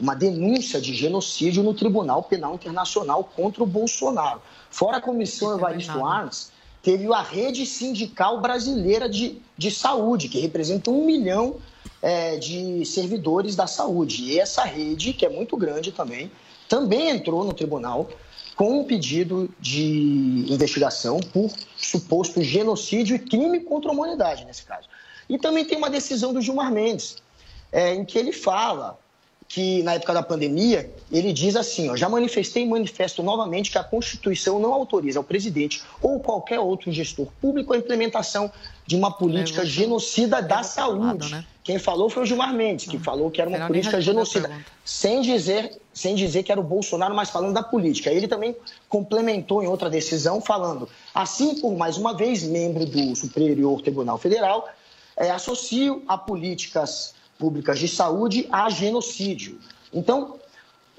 uma denúncia de genocídio no Tribunal Penal Internacional contra o Bolsonaro. Fora a comissão Evaristo Arnes, teve a Rede Sindical Brasileira de, de Saúde, que representa um milhão é, de servidores da saúde. E essa rede, que é muito grande também, também entrou no tribunal com um pedido de investigação por suposto genocídio e crime contra a humanidade, nesse caso. E também tem uma decisão do Gilmar Mendes, é, em que ele fala que na época da pandemia, ele diz assim, ó, já manifestei e manifesto novamente que a Constituição não autoriza ao presidente ou qualquer outro gestor público a implementação de uma política genocida da saúde. Né? Quem falou foi o Gilmar Mendes, que ah, falou que era uma política genocida, sem dizer, sem dizer que era o Bolsonaro, mas falando da política. Ele também complementou em outra decisão, falando, assim por mais uma vez, membro do Superior Tribunal Federal, é, associo a políticas públicas de saúde a genocídio. Então,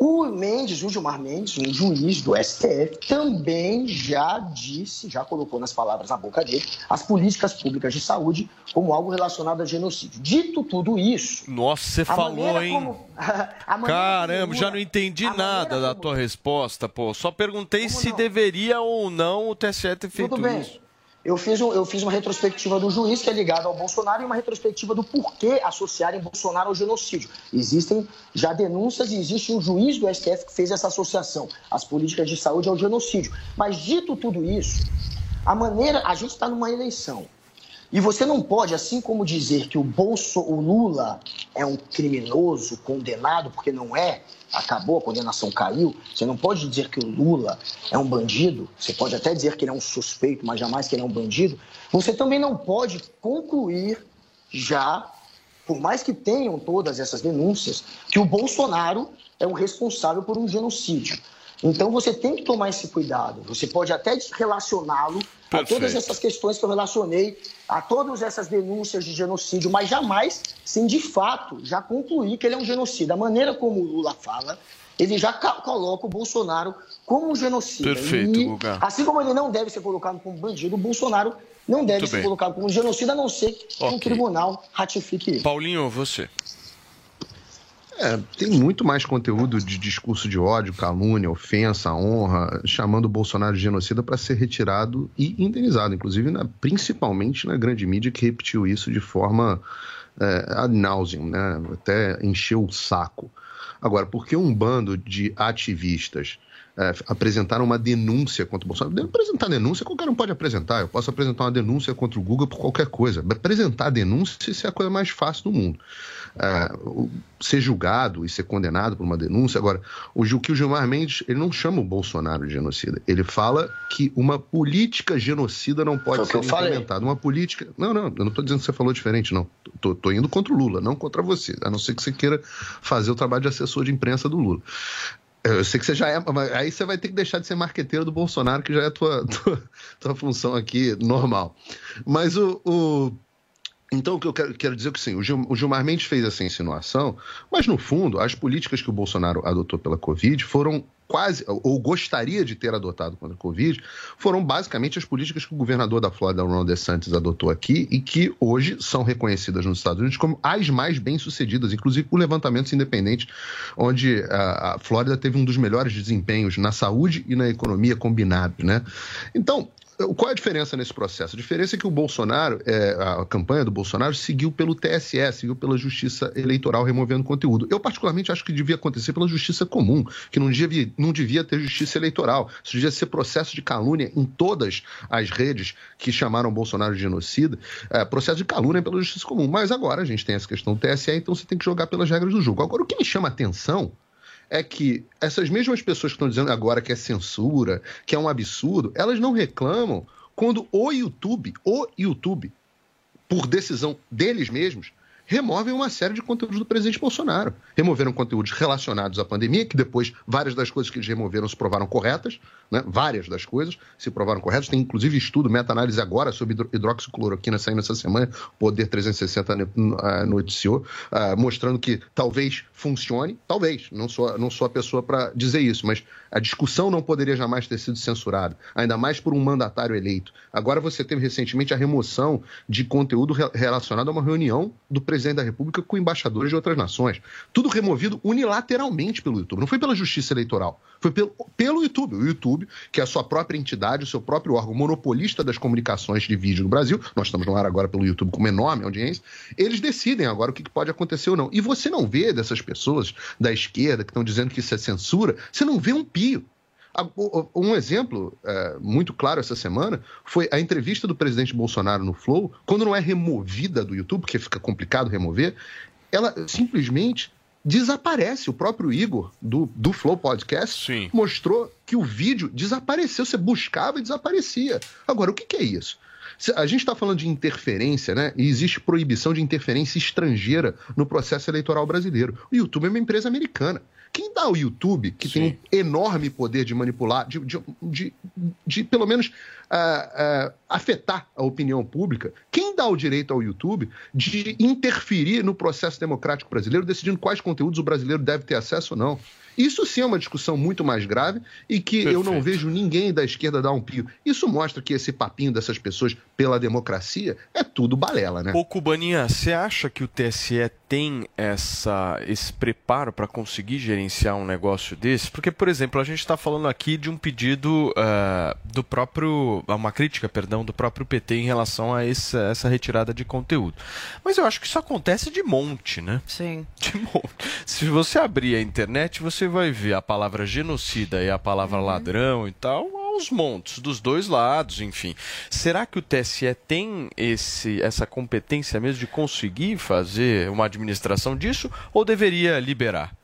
o Mendes, o Gilmar Mendes, um juiz do STF, também já disse, já colocou nas palavras na boca dele, as políticas públicas de saúde como algo relacionado a genocídio. Dito tudo isso. Nossa, você falou, hein? [LAUGHS] Como, Caramba, já não entendi nada da como... tua resposta, pô. Só perguntei como se não? deveria ou não o TSE ter feito isso. Eu fiz, um, eu fiz uma retrospectiva do juiz, que é ligado ao Bolsonaro, e uma retrospectiva do porquê associarem Bolsonaro ao genocídio. Existem já denúncias e existe um juiz do STF que fez essa associação, as políticas de saúde ao genocídio. Mas, dito tudo isso, a maneira. A gente está numa eleição. E você não pode, assim como dizer que o, Bolso, o Lula é um criminoso condenado, porque não é, acabou, a condenação caiu. Você não pode dizer que o Lula é um bandido, você pode até dizer que ele é um suspeito, mas jamais que ele é um bandido. Você também não pode concluir já, por mais que tenham todas essas denúncias, que o Bolsonaro é o responsável por um genocídio. Então você tem que tomar esse cuidado. Você pode até relacioná-lo a todas essas questões que eu relacionei, a todas essas denúncias de genocídio, mas jamais sem de fato já concluir que ele é um genocida. A maneira como o Lula fala, ele já coloca o Bolsonaro como um genocida. Perfeito, e, Guga. Assim como ele não deve ser colocado como bandido, o Bolsonaro não deve Muito ser bem. colocado como genocida, a não ser que okay. um tribunal ratifique ele. Paulinho, você. É, tem muito mais conteúdo de discurso de ódio, calúnia, ofensa, honra, chamando o Bolsonaro de genocida para ser retirado e indenizado, inclusive, na, principalmente na grande mídia que repetiu isso de forma é, ad nauseum, né? até encheu o saco. Agora, por que um bando de ativistas é, apresentaram uma denúncia contra o Bolsonaro? Apresentar denúncia, qualquer um pode apresentar. Eu posso apresentar uma denúncia contra o Google por qualquer coisa. Apresentar denúncia, isso é a coisa mais fácil do mundo uh, ser julgado e ser condenado por uma denúncia. Agora, o, o que o Gilmar Mendes, ele não chama o Bolsonaro de genocida. Ele fala que uma política genocida não pode ser implementada. Uma política. Não, não, eu não estou dizendo que você falou diferente, não. Estou indo contra o Lula, não contra você. A não ser que você queira fazer o trabalho de assessor de imprensa do Lula. Eu sei que você já é, mas aí você vai ter que deixar de ser marqueteiro do Bolsonaro, que já é a tua, [LAUGHS] tua, tua função aqui normal. Mas o, o então, o que eu quero, quero dizer é que sim, o, Gil, o Gilmar Mendes fez essa insinuação, mas no fundo, as políticas que o Bolsonaro adotou pela Covid foram quase, ou gostaria de ter adotado contra a Covid, foram basicamente as políticas que o governador da Flórida, Ron DeSantis, adotou aqui e que hoje são reconhecidas nos Estados Unidos como as mais bem-sucedidas, inclusive por levantamentos independentes, onde a, a Flórida teve um dos melhores desempenhos na saúde e na economia combinado, né? Então, qual é a diferença nesse processo? A diferença é que o Bolsonaro, é, a campanha do Bolsonaro, seguiu pelo TSE, seguiu pela Justiça Eleitoral removendo conteúdo. Eu, particularmente, acho que devia acontecer pela Justiça Comum, que não devia, não devia ter Justiça Eleitoral. Isso devia ser processo de calúnia em todas as redes que chamaram Bolsonaro de genocida. É, processo de calúnia pela Justiça Comum. Mas agora a gente tem essa questão do TSE, então você tem que jogar pelas regras do jogo. Agora, o que me chama a atenção é que essas mesmas pessoas que estão dizendo agora que é censura, que é um absurdo, elas não reclamam quando o YouTube, o YouTube, por decisão deles mesmos, removem uma série de conteúdos do presidente Bolsonaro. Removeram conteúdos relacionados à pandemia, que depois várias das coisas que eles removeram se provaram corretas, né? várias das coisas se provaram corretas. Tem inclusive estudo, meta-análise agora sobre hidroxicloroquina saindo essa semana, Poder 360 uh, noticiou, uh, mostrando que talvez funcione, talvez, não sou, não sou a pessoa para dizer isso, mas a discussão não poderia jamais ter sido censurada, ainda mais por um mandatário eleito. Agora você teve recentemente a remoção de conteúdo re relacionado a uma reunião do presidente presidente da República com embaixadores de outras nações. Tudo removido unilateralmente pelo YouTube. Não foi pela Justiça Eleitoral, foi pelo, pelo YouTube. O YouTube, que é a sua própria entidade, o seu próprio órgão monopolista das comunicações de vídeo no Brasil, nós estamos no ar agora pelo YouTube com uma enorme audiência, eles decidem agora o que pode acontecer ou não. E você não vê dessas pessoas da esquerda que estão dizendo que isso é censura, você não vê um pio. Um exemplo é, muito claro essa semana foi a entrevista do presidente Bolsonaro no Flow, quando não é removida do YouTube, porque fica complicado remover, ela simplesmente desaparece. O próprio Igor, do, do Flow Podcast, Sim. mostrou que o vídeo desapareceu. Você buscava e desaparecia. Agora, o que, que é isso? A gente está falando de interferência, né? E existe proibição de interferência estrangeira no processo eleitoral brasileiro. O YouTube é uma empresa americana. Quem dá ao YouTube, que Sim. tem um enorme poder de manipular, de, de, de, de pelo menos uh, uh, afetar a opinião pública, quem dá o direito ao YouTube de interferir no processo democrático brasileiro, decidindo quais conteúdos o brasileiro deve ter acesso ou não? Isso sim é uma discussão muito mais grave e que Perfeito. eu não vejo ninguém da esquerda dar um pio. Isso mostra que esse papinho dessas pessoas pela democracia é tudo balela, né? Ô, Cubaninha, você acha que o TSE tem essa, esse preparo para conseguir gerenciar um negócio desse? Porque, por exemplo, a gente está falando aqui de um pedido uh, do próprio. uma crítica, perdão, do próprio PT em relação a essa, essa retirada de conteúdo. Mas eu acho que isso acontece de monte, né? Sim. De monte. Se você abrir a internet, você vai ver a palavra genocida e a palavra uhum. ladrão e tal aos montes, dos dois lados, enfim. Será que o TSE tem esse, essa competência mesmo de conseguir fazer uma administração disso ou deveria liberar?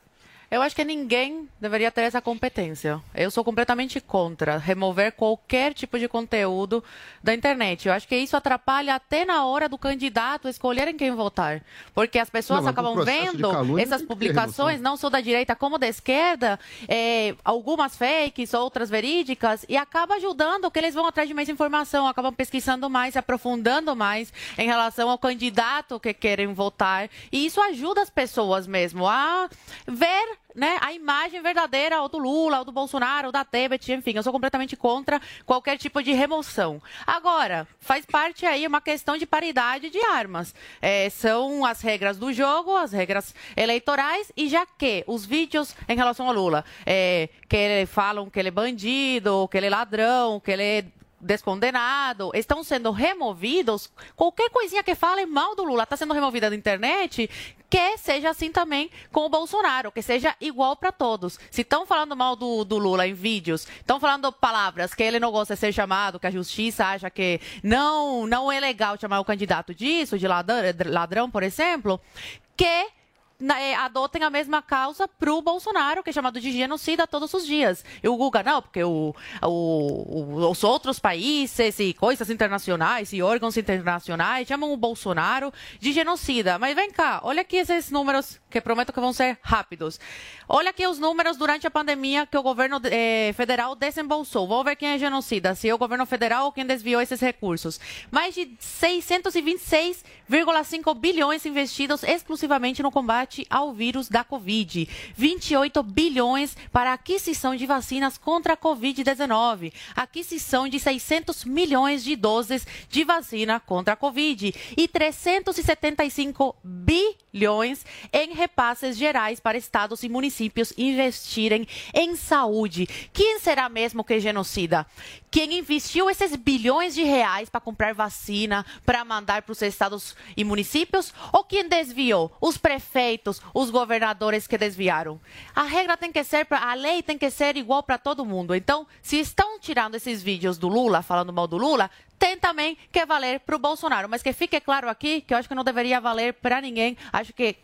Eu acho que ninguém deveria ter essa competência. Eu sou completamente contra remover qualquer tipo de conteúdo da internet. Eu acho que isso atrapalha até na hora do candidato escolherem quem votar. Porque as pessoas não, acabam vendo essas publicações, não só da direita como da esquerda, é, algumas fakes, outras verídicas, e acaba ajudando que eles vão atrás de mais informação, acabam pesquisando mais, se aprofundando mais em relação ao candidato que querem votar. E isso ajuda as pessoas mesmo a ver né, a imagem verdadeira ou do Lula, ou do Bolsonaro, ou da Tebet, enfim, eu sou completamente contra qualquer tipo de remoção. Agora, faz parte aí uma questão de paridade de armas. É, são as regras do jogo, as regras eleitorais, e já que os vídeos em relação ao Lula, é, que ele, falam que ele é bandido, que ele é ladrão, que ele é descondenado, estão sendo removidos, qualquer coisinha que fale mal do Lula está sendo removida da internet, que seja assim também com o Bolsonaro, que seja igual para todos. Se estão falando mal do, do, Lula em vídeos, estão falando palavras que ele não gosta de ser chamado, que a justiça acha que não, não é legal chamar o candidato disso, de ladrão, ladrão por exemplo, que adotem a mesma causa para o Bolsonaro, que é chamado de genocida todos os dias. E o Guga, não, porque o, o, os outros países e coisas internacionais e órgãos internacionais chamam o Bolsonaro de genocida. Mas vem cá, olha aqui esses números que prometo que vão ser rápidos. Olha aqui os números durante a pandemia que o governo eh, federal desembolsou. Vamos ver quem é genocida, se é o governo federal ou quem desviou esses recursos. Mais de 626,5 bilhões investidos exclusivamente no combate ao vírus da Covid. 28 bilhões para aquisição de vacinas contra a Covid-19. Aquisição de 600 milhões de doses de vacina contra a Covid. E 375 bilhões em repasses gerais para estados e municípios investirem em saúde. Quem será mesmo que genocida? Quem investiu esses bilhões de reais para comprar vacina, para mandar para os estados e municípios? Ou quem desviou? Os prefeitos, os governadores que desviaram? A regra tem que ser, a lei tem que ser igual para todo mundo. Então, se estão tirando esses vídeos do Lula, falando mal do Lula, tem também que valer para o Bolsonaro. Mas que fique claro aqui que eu acho que não deveria valer para ninguém. Acho que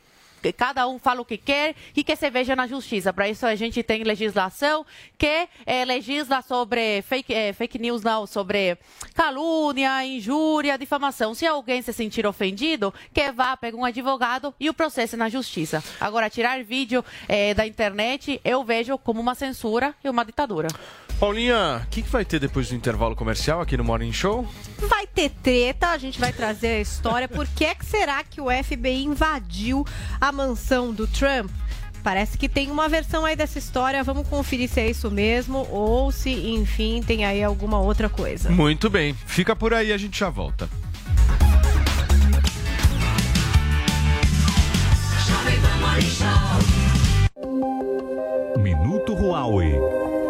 cada um fala o que quer e que se veja na justiça. Para isso a gente tem legislação que é, legisla sobre fake, é, fake news, não, sobre calúnia, injúria, difamação. Se alguém se sentir ofendido, que vá, pegue um advogado e o processe na justiça. Agora, tirar vídeo é, da internet, eu vejo como uma censura e uma ditadura. Paulinha, o que, que, vai ter depois do intervalo comercial aqui no Morning Show? Vai ter treta, a gente vai trazer a história. Por que, é que será que o FBI invadiu a mansão do Trump? Parece que tem uma versão aí dessa história. Vamos conferir se é isso mesmo ou se, enfim, tem aí alguma outra coisa. Muito bem. Fica por aí, a gente já volta. Minuto Huawei.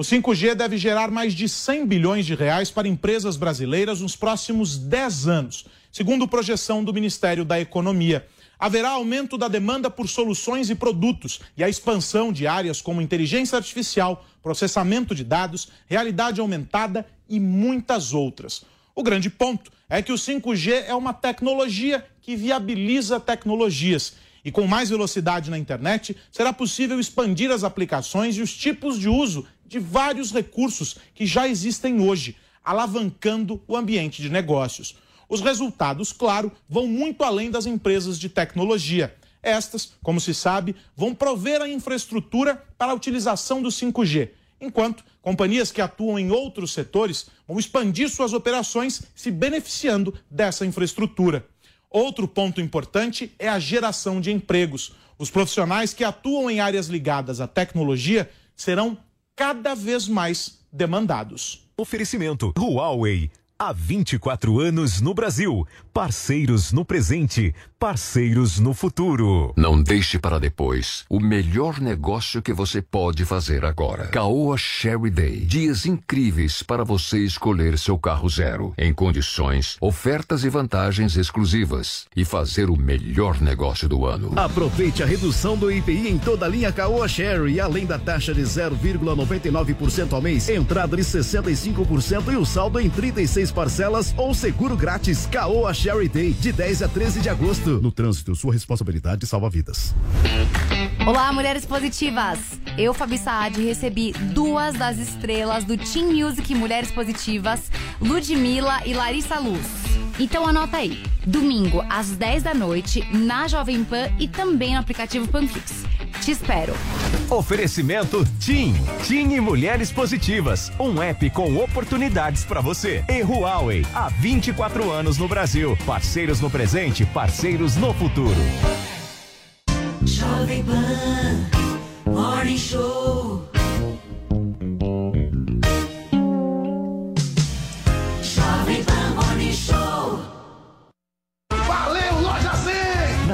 O 5G deve gerar mais de 100 bilhões de reais para empresas brasileiras nos próximos 10 anos, segundo projeção do Ministério da Economia. Haverá aumento da demanda por soluções e produtos e a expansão de áreas como inteligência artificial, processamento de dados, realidade aumentada e muitas outras. O grande ponto é que o 5G é uma tecnologia que viabiliza tecnologias. E com mais velocidade na internet, será possível expandir as aplicações e os tipos de uso de vários recursos que já existem hoje, alavancando o ambiente de negócios. Os resultados, claro, vão muito além das empresas de tecnologia. Estas, como se sabe, vão prover a infraestrutura para a utilização do 5G, enquanto companhias que atuam em outros setores vão expandir suas operações se beneficiando dessa infraestrutura. Outro ponto importante é a geração de empregos. Os profissionais que atuam em áreas ligadas à tecnologia serão cada vez mais demandados. Oferecimento Huawei. Há 24 anos no Brasil. Parceiros no presente, parceiros no futuro. Não deixe para depois o melhor negócio que você pode fazer agora. Caoa Sherry Day. Dias incríveis para você escolher seu carro zero. Em condições, ofertas e vantagens exclusivas. E fazer o melhor negócio do ano. Aproveite a redução do IPI em toda a linha Caoa Sherry. Além da taxa de 0,99% ao mês, entrada de 65% e o saldo em 36 parcelas ou seguro grátis. Caoa Sherry Day, de 10 a 13 de agosto. No trânsito, sua responsabilidade salva vidas. Olá, mulheres positivas! Eu, Fabi Saad, recebi duas das estrelas do Team Music Mulheres Positivas, Ludmilla e Larissa Luz. Então anota aí, domingo às 10 da noite, na Jovem Pan e também no aplicativo Panflix. Te espero. Oferecimento TIM. TIM e Mulheres Positivas. Um app com oportunidades para você. E Huawei. Há 24 anos no Brasil. Parceiros no presente, parceiros no futuro. Jovem Pan Morning Show.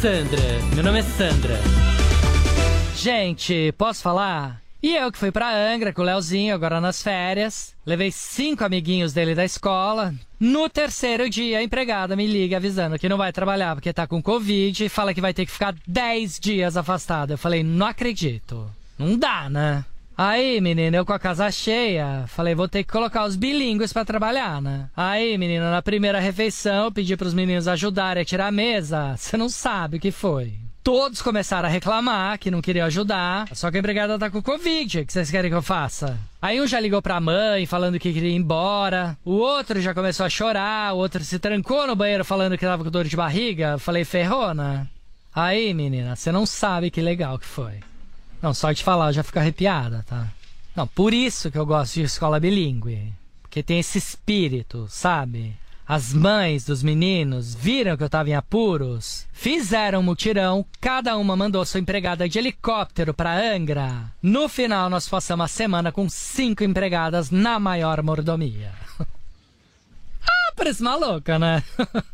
Sandra, meu nome é Sandra. Gente, posso falar? E eu que fui pra Angra com o Leozinho agora nas férias. Levei cinco amiguinhos dele da escola. No terceiro dia, a empregada me liga avisando que não vai trabalhar porque tá com Covid e fala que vai ter que ficar 10 dias afastada. Eu falei, não acredito. Não dá, né? Aí, menina, eu com a casa cheia, falei, vou ter que colocar os bilíngues pra trabalhar, né? Aí, menina, na primeira refeição, eu pedi pros meninos ajudarem a tirar a mesa. Você não sabe o que foi. Todos começaram a reclamar que não queriam ajudar, só que a empregada tá com Covid. O que vocês querem que eu faça? Aí um já ligou pra mãe falando que queria ir embora, o outro já começou a chorar, o outro se trancou no banheiro falando que tava com dor de barriga. Falei, ferrou, né? Aí, menina, você não sabe que legal que foi. Não, só de falar eu já fico arrepiada, tá? Não, por isso que eu gosto de escola bilíngue. Porque tem esse espírito, sabe? As mães dos meninos viram que eu tava em apuros, fizeram um mutirão, cada uma mandou sua empregada de helicóptero pra Angra. No final, nós passamos a semana com cinco empregadas na maior mordomia. [LAUGHS] ah, parece maluca, né? [LAUGHS]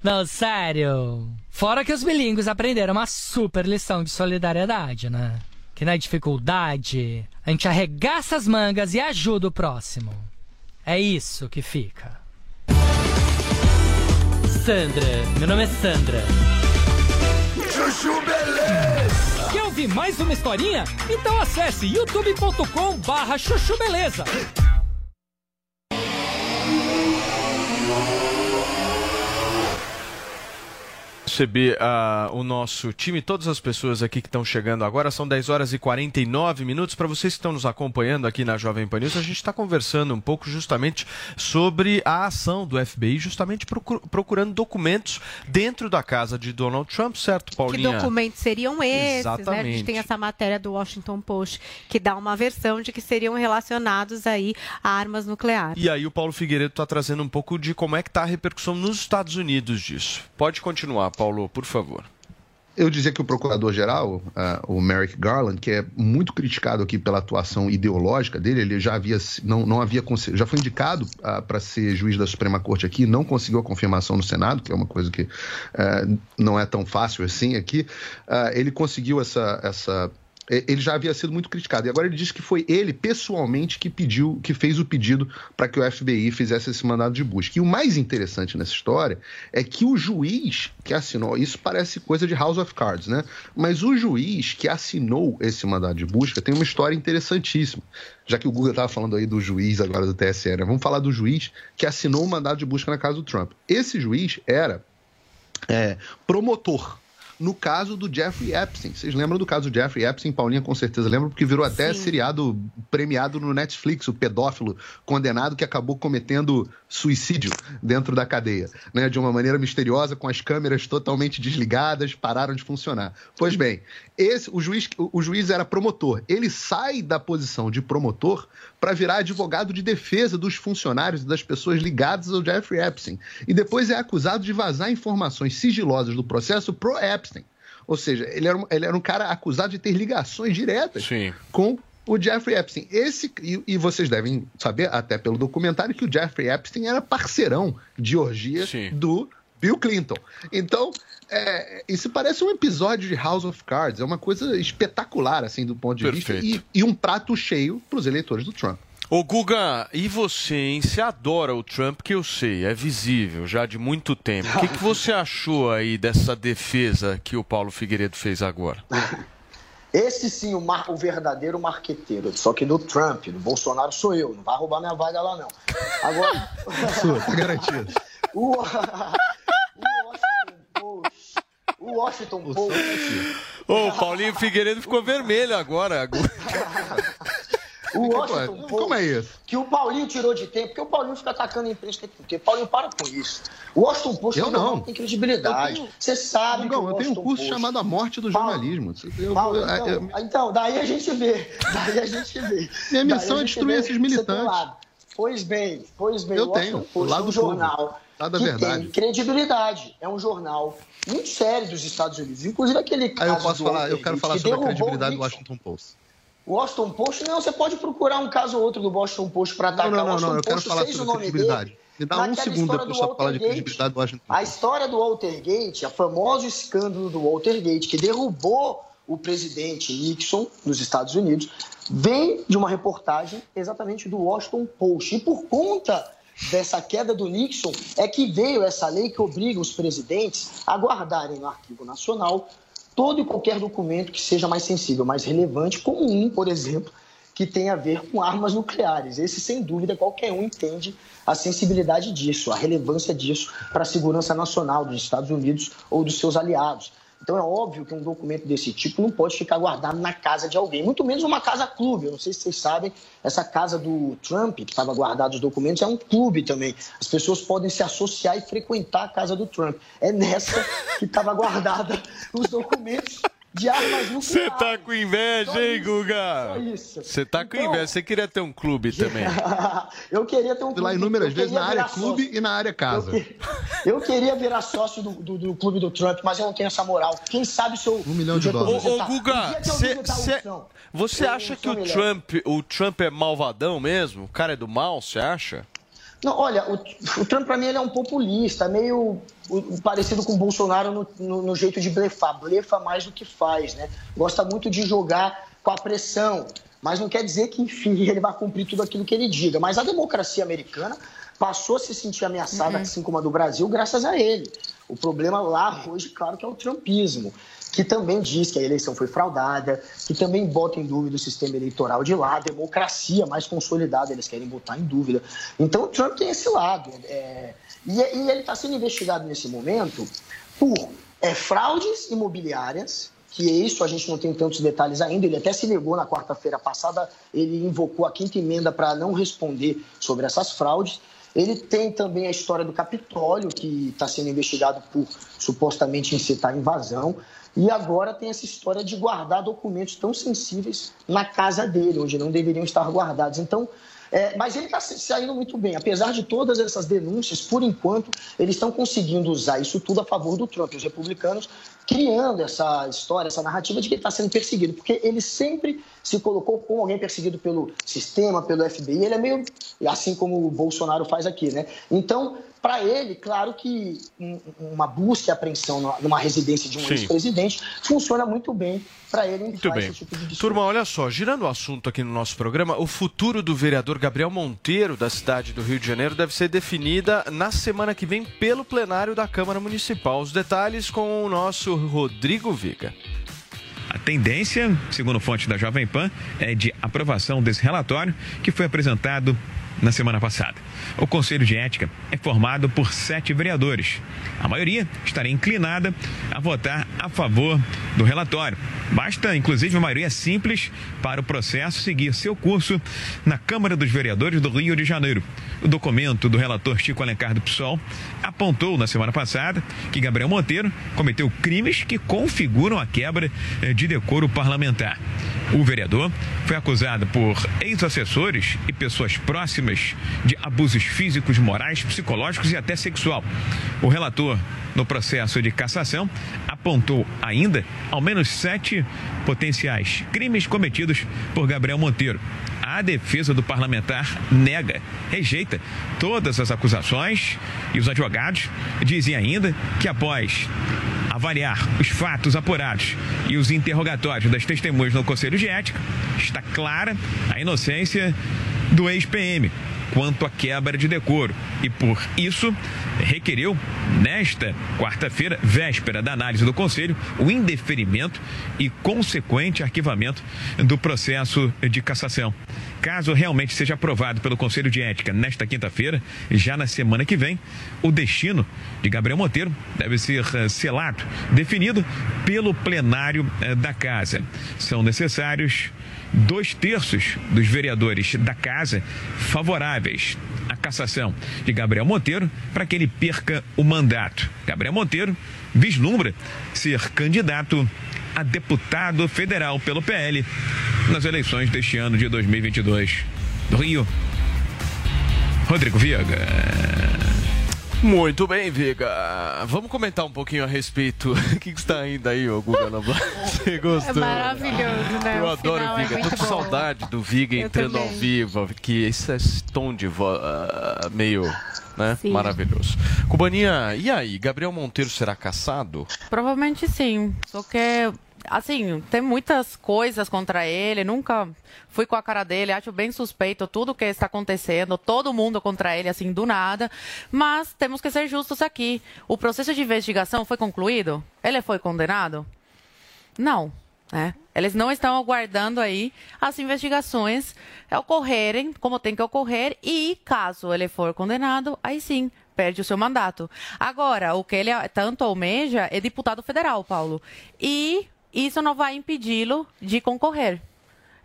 Não, sério. Fora que os bilíngues aprenderam uma super lição de solidariedade, né? Que na dificuldade, a gente arregaça as mangas e ajuda o próximo. É isso que fica. Sandra, meu nome é Sandra. Chuchu Beleza! Quer ouvir mais uma historinha? Então acesse youtube.com barra chuchu beleza. Receber ah, o nosso time, todas as pessoas aqui que estão chegando agora. São 10 horas e 49 minutos. Para vocês que estão nos acompanhando aqui na Jovem Pan News, a gente está conversando um pouco justamente sobre a ação do FBI, justamente procu- procurando documentos dentro da casa de Donald Trump, certo, Que Paulinha? documentos seriam esses, né? A Exatamente. gente tem essa matéria do Washington Post que dá uma versão de que seriam relacionados aí a armas nucleares. E aí o Paulo Figueiredo está trazendo um pouco de como é que está a repercussão nos Estados Unidos disso. Pode continuar, Paulo, por favor. Eu dizia que o procurador-geral, ah, o Merrick Garland, que é muito criticado aqui pela atuação ideológica dele, ele já havia não, não havia já foi indicado para ser juiz da Suprema Corte aqui, não conseguiu a confirmação no Senado, que é uma coisa que ah, não é tão fácil assim aqui. Ah, ele conseguiu essa essa ele já havia sido muito criticado. E agora ele diz que foi ele, pessoalmente, que pediu, que fez o pedido para que o FBI fizesse esse mandado de busca. E o mais interessante nessa história é que o juiz que assinou, isso parece coisa de House of Cards, né? Mas o juiz que assinou esse mandado de busca tem uma história interessantíssima. Já que o Google estava falando aí do juiz agora do TSE, né? Vamos falar do juiz que assinou o mandado de busca na casa do Trump. Esse juiz era é, promotor. No caso do Jeffrey Epstein. Vocês lembram do caso do Jeffrey Epstein? Paulinha com certeza lembra, porque virou até Sim. seriado premiado no Netflix, o pedófilo condenado que acabou cometendo suicídio dentro da cadeia, né? De uma maneira misteriosa, com as câmeras totalmente desligadas, pararam de funcionar. Pois bem, esse, o, juiz, o, o juiz era promotor. Ele sai da posição de promotor para virar advogado de defesa dos funcionários e das pessoas ligadas ao Jeffrey Epstein. E depois é acusado de vazar informações sigilosas do processo pro Epstein. Ou seja, ele era, um, ele era um cara acusado de ter ligações diretas com o Jeffrey Epstein. Esse, e, e vocês devem saber, até pelo documentário, que o Jeffrey Epstein era parceirão de orgia do Bill Clinton. Então, é, isso parece um episódio de House of Cards. É uma coisa espetacular, assim, do ponto de vista. E, e um prato cheio para os eleitores do Trump. Ô Guga, e você, hein? Você adora o Trump, que eu sei, é visível já de muito tempo. O que, que você achou aí dessa defesa que o Paulo Figueiredo fez agora? [LAUGHS] Esse sim, o, mar- o verdadeiro marqueteiro. Só que do Trump, do Bolsonaro sou eu. Não vai roubar minha vaga lá, não. Agora. [LAUGHS] Sua, tá garantido. [LAUGHS] o. O Washington Post. Ô, o Paulinho Figueiredo ficou vermelho agora. [LAUGHS] O Washington Post. Como é isso? Que o Paulinho tirou de tempo, porque o Paulinho fica atacando a imprensa tempo inteiro. Paulinho, para com isso. O Washington Post Eu um não. tem credibilidade. Tenho- Você sabe Gugão, que o eu tenho um curso Post- chamado A Morte do Jornalismo. Eu- Paulo, então, eu- então, daí a gente vê. [LAUGHS] Daí a gente vê. Minha missão é destruir esses militantes. lado. Pois bem, pois bem. Eu o Washington tenho, Post lado é um do povo, jornal lado da que verdade. tem credibilidade. É um jornal muito sério dos Estados Unidos. Inclusive aquele caso eu posso falar, eu quero falar que sobre a credibilidade do. Washington Post. O Washington Post, não, você pode procurar um caso ou outro do Washington Post para atacar. Não, não, o não, Washington não, eu quero Post falar fez o sobre a credibilidade. dele Me dá um segundo depois pra falar de credibilidade do Washington A história do Watergate, a famoso escândalo do Watergate, que derrubou o presidente Nixon nos Estados Unidos, vem de uma reportagem exatamente do Washington Post. E por conta dessa queda do Nixon é que veio essa lei que obriga os presidentes a guardarem no Arquivo Nacional todo e qualquer documento que seja mais sensível, mais relevante, como um, por exemplo, que tem a ver com armas nucleares. Esse, sem dúvida, qualquer um entende a sensibilidade disso, a relevância disso para a segurança nacional dos Estados Unidos ou dos seus aliados. Então é óbvio que um documento desse tipo não pode ficar guardado na casa de alguém, muito menos uma casa clube. Eu não sei se vocês sabem, essa casa do Trump, que estava guardado os documentos, é um clube também. As pessoas podem se associar e frequentar a casa do Trump. É nessa que estava guardada os documentos de armas nucleares. Você tá com inveja, hein, Guga? Só isso. Você tá com Então- inveja. Você queria ter um clube também. [LAUGHS] eu queria ter um clube. Lá inúmeras eu vezes queria na área virar clube sócio. e na área casa. Eu queria virar sócio do, do, do clube do Trump, mas eu não tenho essa moral. Quem sabe se eu. Um milhão de Ô, dólares. ô, Guga, cê- cê- você Eu acha que o melhor. Trump, o Trump é malvadão mesmo? O cara é do mal, você acha? Não, olha, o, o Trump pra mim ele é um populista, meio parecido com o Bolsonaro no, no- no jeito de blefar. Blefa mais do que faz, né? Gosta muito de jogar com a pressão, mas não quer dizer que, enfim, [LAUGHS] ele vai cumprir tudo aquilo que ele diga. Mas a democracia americana passou a se sentir ameaçada, assim como a do Brasil, graças a ele. O problema lá hoje, claro, que é o trumpismo, que também diz que a eleição foi fraudada, que também bota em dúvida o sistema eleitoral de lá, a democracia mais consolidada, eles querem botar em dúvida. Então o Trump tem esse lado. é, e, e ele está sendo investigado nesse momento por é, fraudes imobiliárias, que isso a gente não tem tantos detalhes ainda. Ele até se negou na quarta-feira passada, ele invocou a quinta emenda para não responder sobre essas fraudes. Ele tem também a história do Capitólio, que está sendo investigado por supostamente incitar invasão. E agora tem essa história de guardar documentos tão sensíveis na casa dele, onde não deveriam estar guardados. Então, é, mas ele está saindo muito bem. Apesar de todas essas denúncias, por enquanto, eles estão conseguindo usar isso tudo a favor do Trump. Os republicanos criando essa história, essa narrativa de que ele está sendo perseguido, porque ele sempre se colocou como alguém perseguido pelo sistema, pelo FBI. Ele é meio assim como o Bolsonaro faz aqui, né? Então, para ele, claro que um- uma busca e apreensão numa- residência de um ex-presidente funciona muito bem para ele Muito bem. esse tipo de Turma, olha só, girando o assunto aqui no nosso programa, o futuro do vereador Gabriel Monteiro, da cidade do Rio de Janeiro, deve ser definida na semana que vem pelo plenário da Câmara Municipal. Os detalhes com o nosso Rodrigo Viga. A tendência, segundo fonte da Jovem Pan, é de aprovação desse relatório que foi apresentado na semana passada. O Conselho de Ética é formado por sete vereadores. A maioria estaria inclinada a votar a favor do relatório. Basta, inclusive, uma maioria simples para o processo seguir seu curso na Câmara dos Vereadores do Rio de Janeiro. O documento do relator Chico Alencar do PSOL apontou na semana passada que Gabriel Monteiro cometeu crimes que configuram a quebra eh, de decoro parlamentar. O vereador foi acusado por ex-assessores e pessoas próximas de abusos físicos, morais, psicológicos e até sexual. O relator, no processo de cassação, apontou ainda ao menos sete potenciais crimes cometidos por Gabriel Monteiro. A defesa do parlamentar nega, rejeita todas as acusações e os advogados dizem ainda que após avaliar os fatos apurados e os interrogatórios das testemunhas no Conselho de Ética, está clara a inocência do ex-PM quanto à quebra de decoro e por isso requeriu nesta quarta-feira, véspera da análise do Conselho, o indeferimento e consequente arquivamento do processo de cassação. Caso realmente seja aprovado pelo Conselho de Ética nesta quinta-feira, já na semana que vem, o destino de Gabriel Monteiro deve ser eh, selado, definido pelo plenário eh, da Casa. São necessários dois terços dos vereadores da Casa favoráveis à cassação de Gabriel Monteiro para que ele perca o mandato. Gabriel Monteiro vislumbra ser candidato a deputado federal pelo PL nas eleições deste ano de 2022. Do Rio, Rodrigo Viega. Muito bem, Viga. Vamos comentar um pouquinho a respeito. [LAUGHS] O que, que está ainda aí, ô Guga [LAUGHS] Noblar? Você gostou? É maravilhoso, né? Eu O adoro o é Viga. Tô muito com bom. saudade do Viga Eu entrando ao também. vivo, que esse, esse tom de voz ah, meio né, Sim. maravilhoso. Cubaninha, e aí? Gabriel Monteiro será caçado? Provavelmente sim. Só que, assim, tem muitas coisas contra ele. Nunca fui com a cara dele. Acho bem suspeito tudo que está acontecendo. Todo mundo contra ele, assim, do nada. Mas temos que ser justos aqui. O processo de investigação foi concluído? Ele foi condenado? Não. Né? Eles não estão aguardando aí as investigações ocorrerem como tem que ocorrer e caso ele for condenado, aí sim perde o seu mandato. Agora, o que ele tanto almeja é deputado federal, Paulo. E isso não vai impedi-lo de concorrer.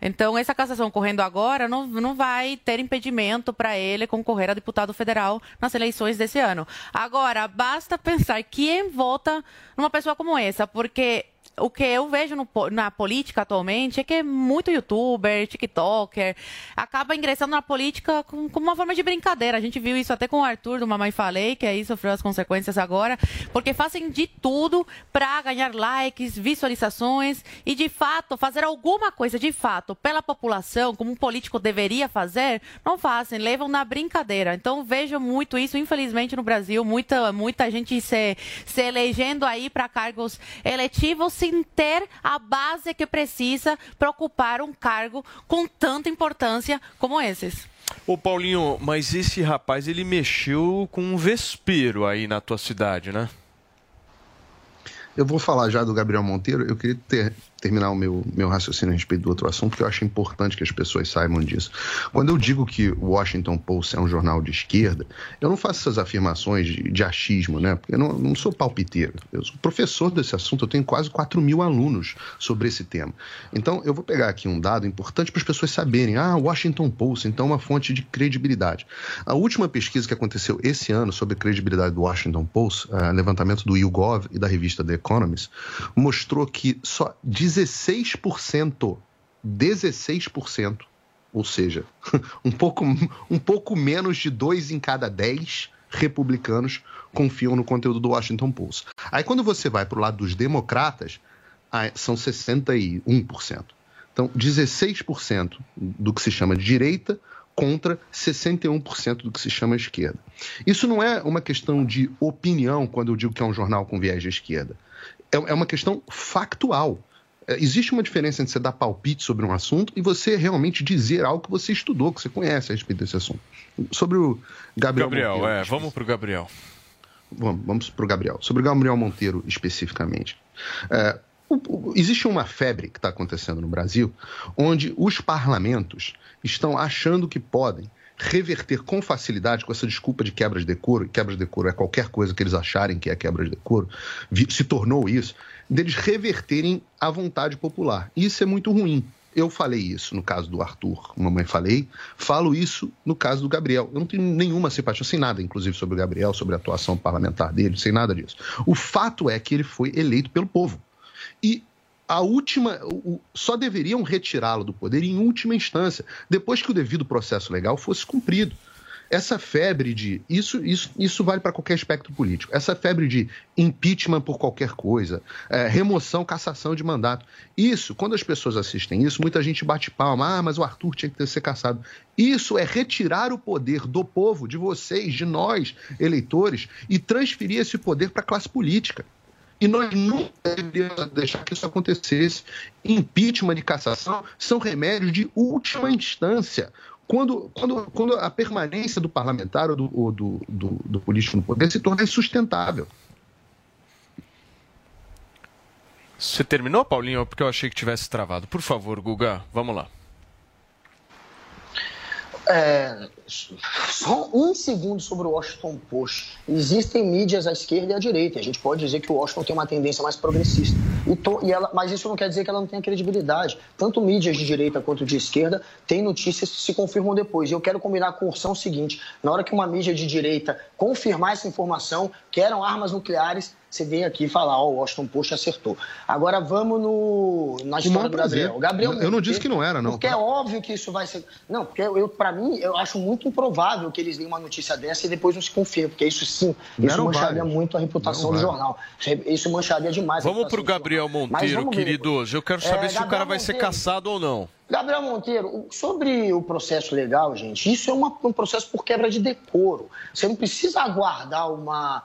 Então, essa cassação ocorrendo agora não, não vai ter impedimento para ele concorrer a deputado federal nas eleições desse ano. Agora, basta pensar quem vota numa pessoa como essa, porque o que eu vejo no, na política atualmente é que muito youtuber, tiktoker, acaba ingressando na política com, com, uma forma de brincadeira. A gente viu isso até com o Arthur do Mamãe Falei, que aí sofreu as consequências agora, porque fazem de tudo para ganhar likes, visualizações e, de fato, fazer alguma coisa de fato pela população, como um político deveria fazer, não fazem, levam na brincadeira. Então, vejo muito isso, infelizmente, no Brasil, muita, muita gente se, se elegendo aí para cargos eletivos sem ter a base que precisa para ocupar um cargo com tanta importância como esses. Ô Paulinho, mas esse rapaz ele mexeu com um vespeiro aí na tua cidade, né? Eu vou falar já do Gabriel Monteiro. Eu queria ter, terminar o meu, meu raciocínio a respeito do outro assunto, porque eu acho importante que as pessoas saibam disso. Quando eu digo que o Washington Post é um jornal de esquerda, eu não faço essas afirmações de, de achismo, né? Porque eu não, não sou palpiteiro. Eu sou professor desse assunto, eu tenho quase 4 mil alunos sobre esse tema. Então, eu vou pegar aqui um dado importante para as pessoas saberem. Ah, Washington Post, então, é uma fonte de credibilidade. A última pesquisa que aconteceu esse ano sobre credibilidade do Washington Post, uh, levantamento do YouGov e da revista The Economist, mostrou que só 16%, 16%, ou seja, [LAUGHS] um pouco, um pouco menos de dois em cada dez republicanos confiam no conteúdo do Washington Post. Aí quando você vai para o lado dos democratas, são 61%. Então, 16% do que se chama de direita contra 61% do que se chama esquerda. Isso não é uma questão de opinião quando eu digo que é um jornal com viés de esquerda. É, é uma questão factual. É, existe uma diferença entre você dar palpite sobre um assunto e você realmente dizer algo que você estudou, que você conhece a respeito desse assunto. Sobre o Gabriel, Gabriel Monteiro. É, vamos para o Gabriel. Vamos, vamos para o Gabriel. Sobre o Gabriel Monteiro especificamente. É, existe uma febre que está acontecendo no Brasil, onde os parlamentos estão achando que podem reverter com facilidade, com essa desculpa de quebra de decoro, quebra de decoro é qualquer coisa que eles acharem que é quebra de decoro, se tornou isso, deles reverterem a vontade popular. Isso é muito ruim. Eu falei isso no caso do Arthur, mamãe falei, falo isso no caso do Gabriel. Eu não tenho nenhuma simpatia, sem nada, inclusive, sobre o Gabriel, sobre a atuação parlamentar dele, sem nada disso. O fato é que ele foi eleito pelo povo. E a última. O, só deveriam retirá-lo do poder em última instância, depois que o devido processo legal fosse cumprido essa febre de. Isso, isso, isso vale para qualquer espectro político. Essa febre de impeachment por qualquer coisa, é, remoção, cassação de mandato. Isso, quando as pessoas assistem isso, muita gente bate palma. Ah, mas o Arthur tinha que ter ser cassado. Isso é retirar o poder do povo, de vocês, de nós, eleitores, e transferir esse poder para a classe política. E nós nunca deveríamos deixar que isso acontecesse. Impeachment e cassação são remédios de última instância quando, quando, quando a permanência do parlamentar ou do, ou do, do, do político no poder se torna insustentável. Você terminou, Paulinho? Porque eu achei que tivesse travado. Por favor, Guga, vamos lá. É, só um segundo sobre o Washington Post. Existem mídias à esquerda e à direita. A gente pode dizer que o Washington tem uma tendência mais progressista. E to, e ela, mas isso não quer dizer que ela não tenha credibilidade. Tanto mídias de direita quanto de esquerda têm notícias que se confirmam depois. E eu quero combinar com o o seguinte: na hora que uma mídia de direita confirmar essa informação, que eram armas nucleares, você vem aqui falar, ó, oh, o Washington Post acertou. Agora vamos no, na história do Gabriel. Gabriel. Eu não disse que não era, não. Porque é óbvio que isso vai ser. Não, porque eu, para mim, eu acho muito improvável que eles deem uma notícia dessa e depois não se confirme, porque isso sim, isso não mancharia vale. muito a reputação do jornal. Isso mancharia demais Vamos para o Gabriel Monteiro, queridos. Eu quero saber é, se Gabriel o cara vai Monteiro, ser caçado ou não. Gabriel Monteiro, sobre o processo legal, gente, isso é uma, um processo por quebra de decoro. Você não precisa aguardar uma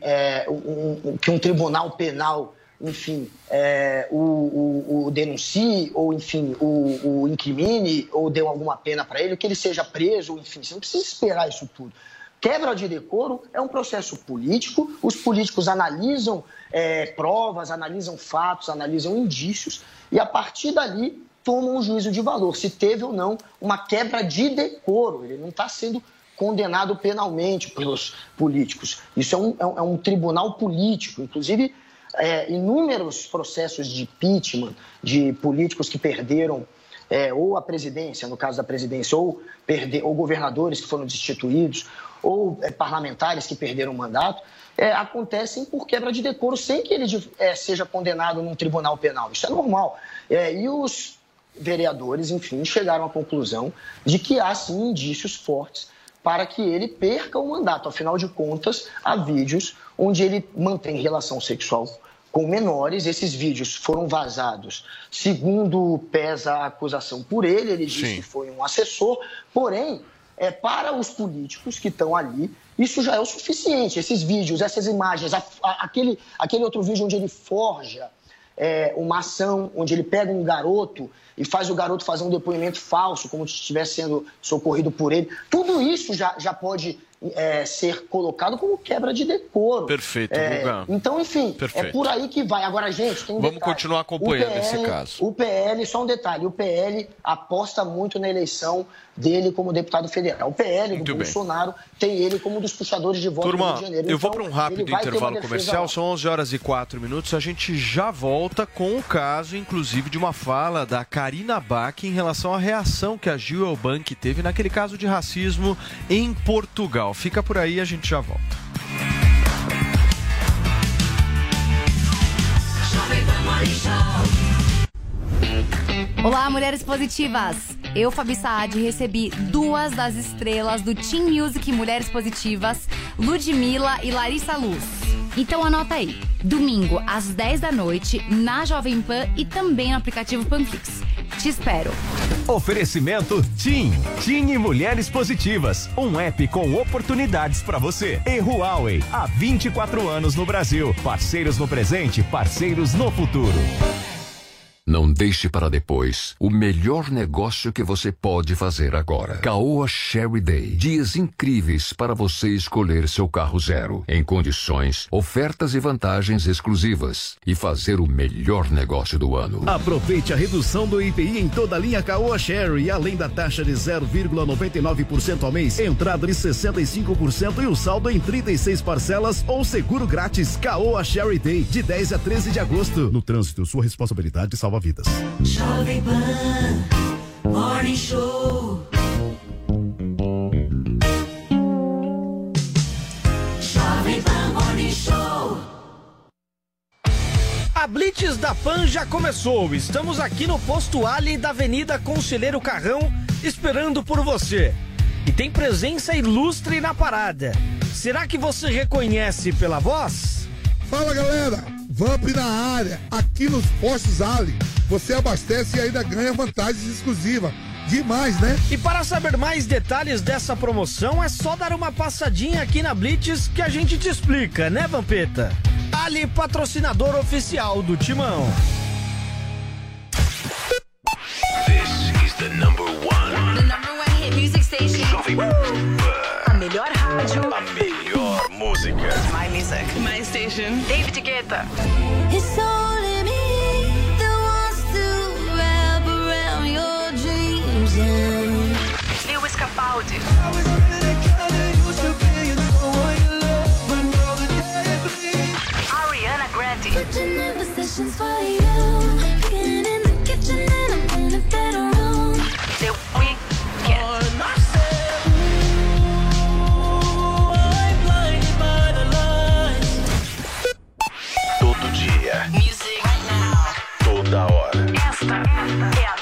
é, um, que um tribunal penal, enfim, é, o, o, o, denuncie, ou enfim, o, o incrimine, ou dê alguma pena para ele, que ele seja preso, enfim, você não precisa esperar isso tudo. Quebra de decoro é um processo político, os políticos analisam é, provas, analisam fatos, analisam indícios, e a partir dali tomam um juízo de valor, se teve ou não uma quebra de decoro. Ele não está sendo condenado penalmente pelos políticos. Isso é um, é um, é um tribunal político. Inclusive, é, inúmeros processos de impeachment de políticos que perderam é, ou a presidência, no caso da presidência, ou, perder, ou governadores que foram destituídos, ou é, parlamentares que perderam o mandato, é, acontecem por quebra de decoro, sem que ele é, seja condenado num tribunal penal. Isso é normal. É, e os vereadores, enfim, chegaram à conclusão de que há sim indícios fortes para que ele perca o mandato. Afinal de contas, há vídeos onde ele mantém relação sexual com menores. Esses vídeos foram vazados, segundo pesa a acusação por ele. Ele disse Sim. que foi um assessor, porém, é, para os políticos que estão ali, isso já é o suficiente. Esses vídeos, essas imagens, a, a, aquele, aquele outro vídeo onde ele forja é, uma ação, onde ele pega um garoto e faz o garoto fazer um depoimento falso, como se estivesse sendo socorrido por ele. Tudo isso já, já pode é, ser colocado como quebra de decoro. Perfeito, é, Então, enfim, é Perfeito. é por aí que vai. Agora, gente, tem um Vamos detalhe. continuar acompanhando PL, esse caso. O PL, só um detalhe, o PL aposta muito na eleição dele como deputado federal. O PL muito do bem. Bolsonaro tem ele como um dos puxadores de voto Turma, do Rio de Janeiro. eu vou então, para um rápido intervalo comercial, são 11 horas e 4 minutos. A gente já volta com o caso, inclusive, de uma fala da Karina Bach em relação à reação que a Gil Elbank teve naquele caso de racismo em Portugal. Fica por aí, a gente já volta. Olá, mulheres positivas! Eu, Fabi Saad, recebi duas das estrelas do Team Music Mulheres Positivas, Ludmilla e Larissa Luz. Então anota aí, domingo às 10 da noite, na Jovem Pan e também no aplicativo Panflix. Te espero. Oferecimento TIM. TIM e Mulheres Positivas. Um app com oportunidades para você. E Huawei. Há 24 anos no Brasil. Parceiros no presente, parceiros no futuro. Não deixe para depois o melhor negócio que você pode fazer agora. Caoa Sherry Day. Dias incríveis para você escolher seu carro zero, em condições, ofertas e vantagens exclusivas. E fazer o melhor negócio do ano. Aproveite a redução do IPI em toda a linha Caoa Sherry, além da taxa de 0,99% ao mês, entrada de 65% e o saldo em 36 parcelas ou seguro grátis. Caoa Sherry Day, de 10 a 13 de agosto. No trânsito, sua responsabilidade salva vidas. Jovem Pan, Morning Show. Jovem Pan Morning Show. A Blitz da Pan já começou. Estamos aqui no posto Ali da Avenida Conselheiro Carrão, esperando por você. E tem presença ilustre na parada. Será que você reconhece pela voz? Fala galera! Vamp na área, aqui nos postos Ali. Você abastece e ainda ganha vantagens exclusivas. Demais, né? E para saber mais detalhes dessa promoção, é só dar uma passadinha aqui na Blitz que a gente te explica, né, Vampeta? Ali, patrocinador oficial do Timão. This is the number one. The number one hit music station. Jovem música. My music. My station. David Guetta. It's only me that wants to wrap around your dreams and Lewis Capaldi. Ariana Grande. Esta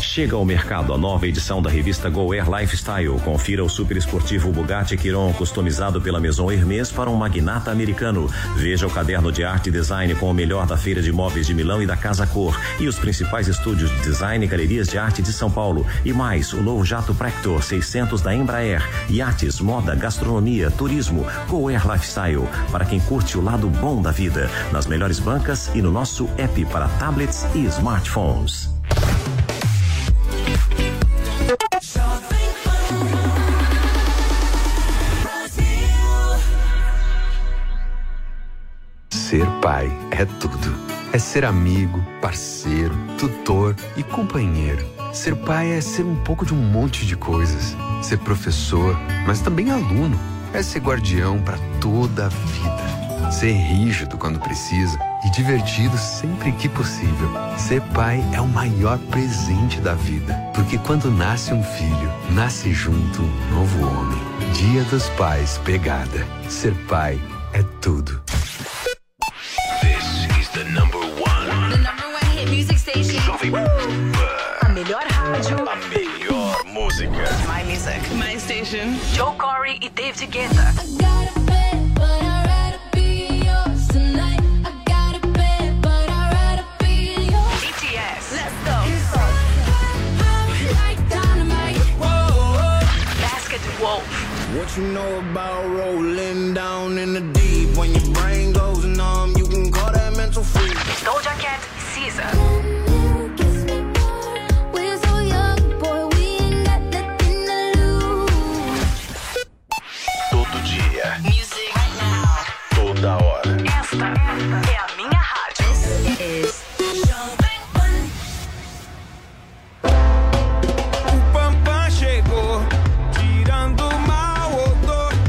Chega ao mercado a nova edição da revista Go Air Lifestyle. Confira o super esportivo Bugatti Chiron customizado pela Maison Hermès para um magnata americano. Veja o caderno de arte e design com o melhor da Feira de Móveis de Milão e da Casa Cor e os principais estúdios de design e galerias de arte de São Paulo. E mais, o novo jato Prector 600 da Embraer. Iates, moda, gastronomia, turismo. Go Air Lifestyle para quem curte o lado bom da vida. Nas melhores bancas e no nosso app para tablets e smartphones. Ser pai é tudo. É ser amigo, parceiro, tutor e companheiro. Ser pai é ser um pouco de um monte de coisas. Ser professor, mas também aluno. É ser guardião para toda a vida. Ser rígido quando precisa e divertido sempre que possível. Ser pai é o maior presente da vida, porque quando nasce um filho, nasce junto um novo homem. Dia dos Pais Pegada. Ser pai é tudo. This is the number one. The number one hit music station. Jovem Pan. A melhor rádio. A melhor música. My music. My station. Joe Corey e David Guetta. What you know about rolling down in the deep? When your brain goes numb, you can call that mental freak. Doja Cat, Caesar.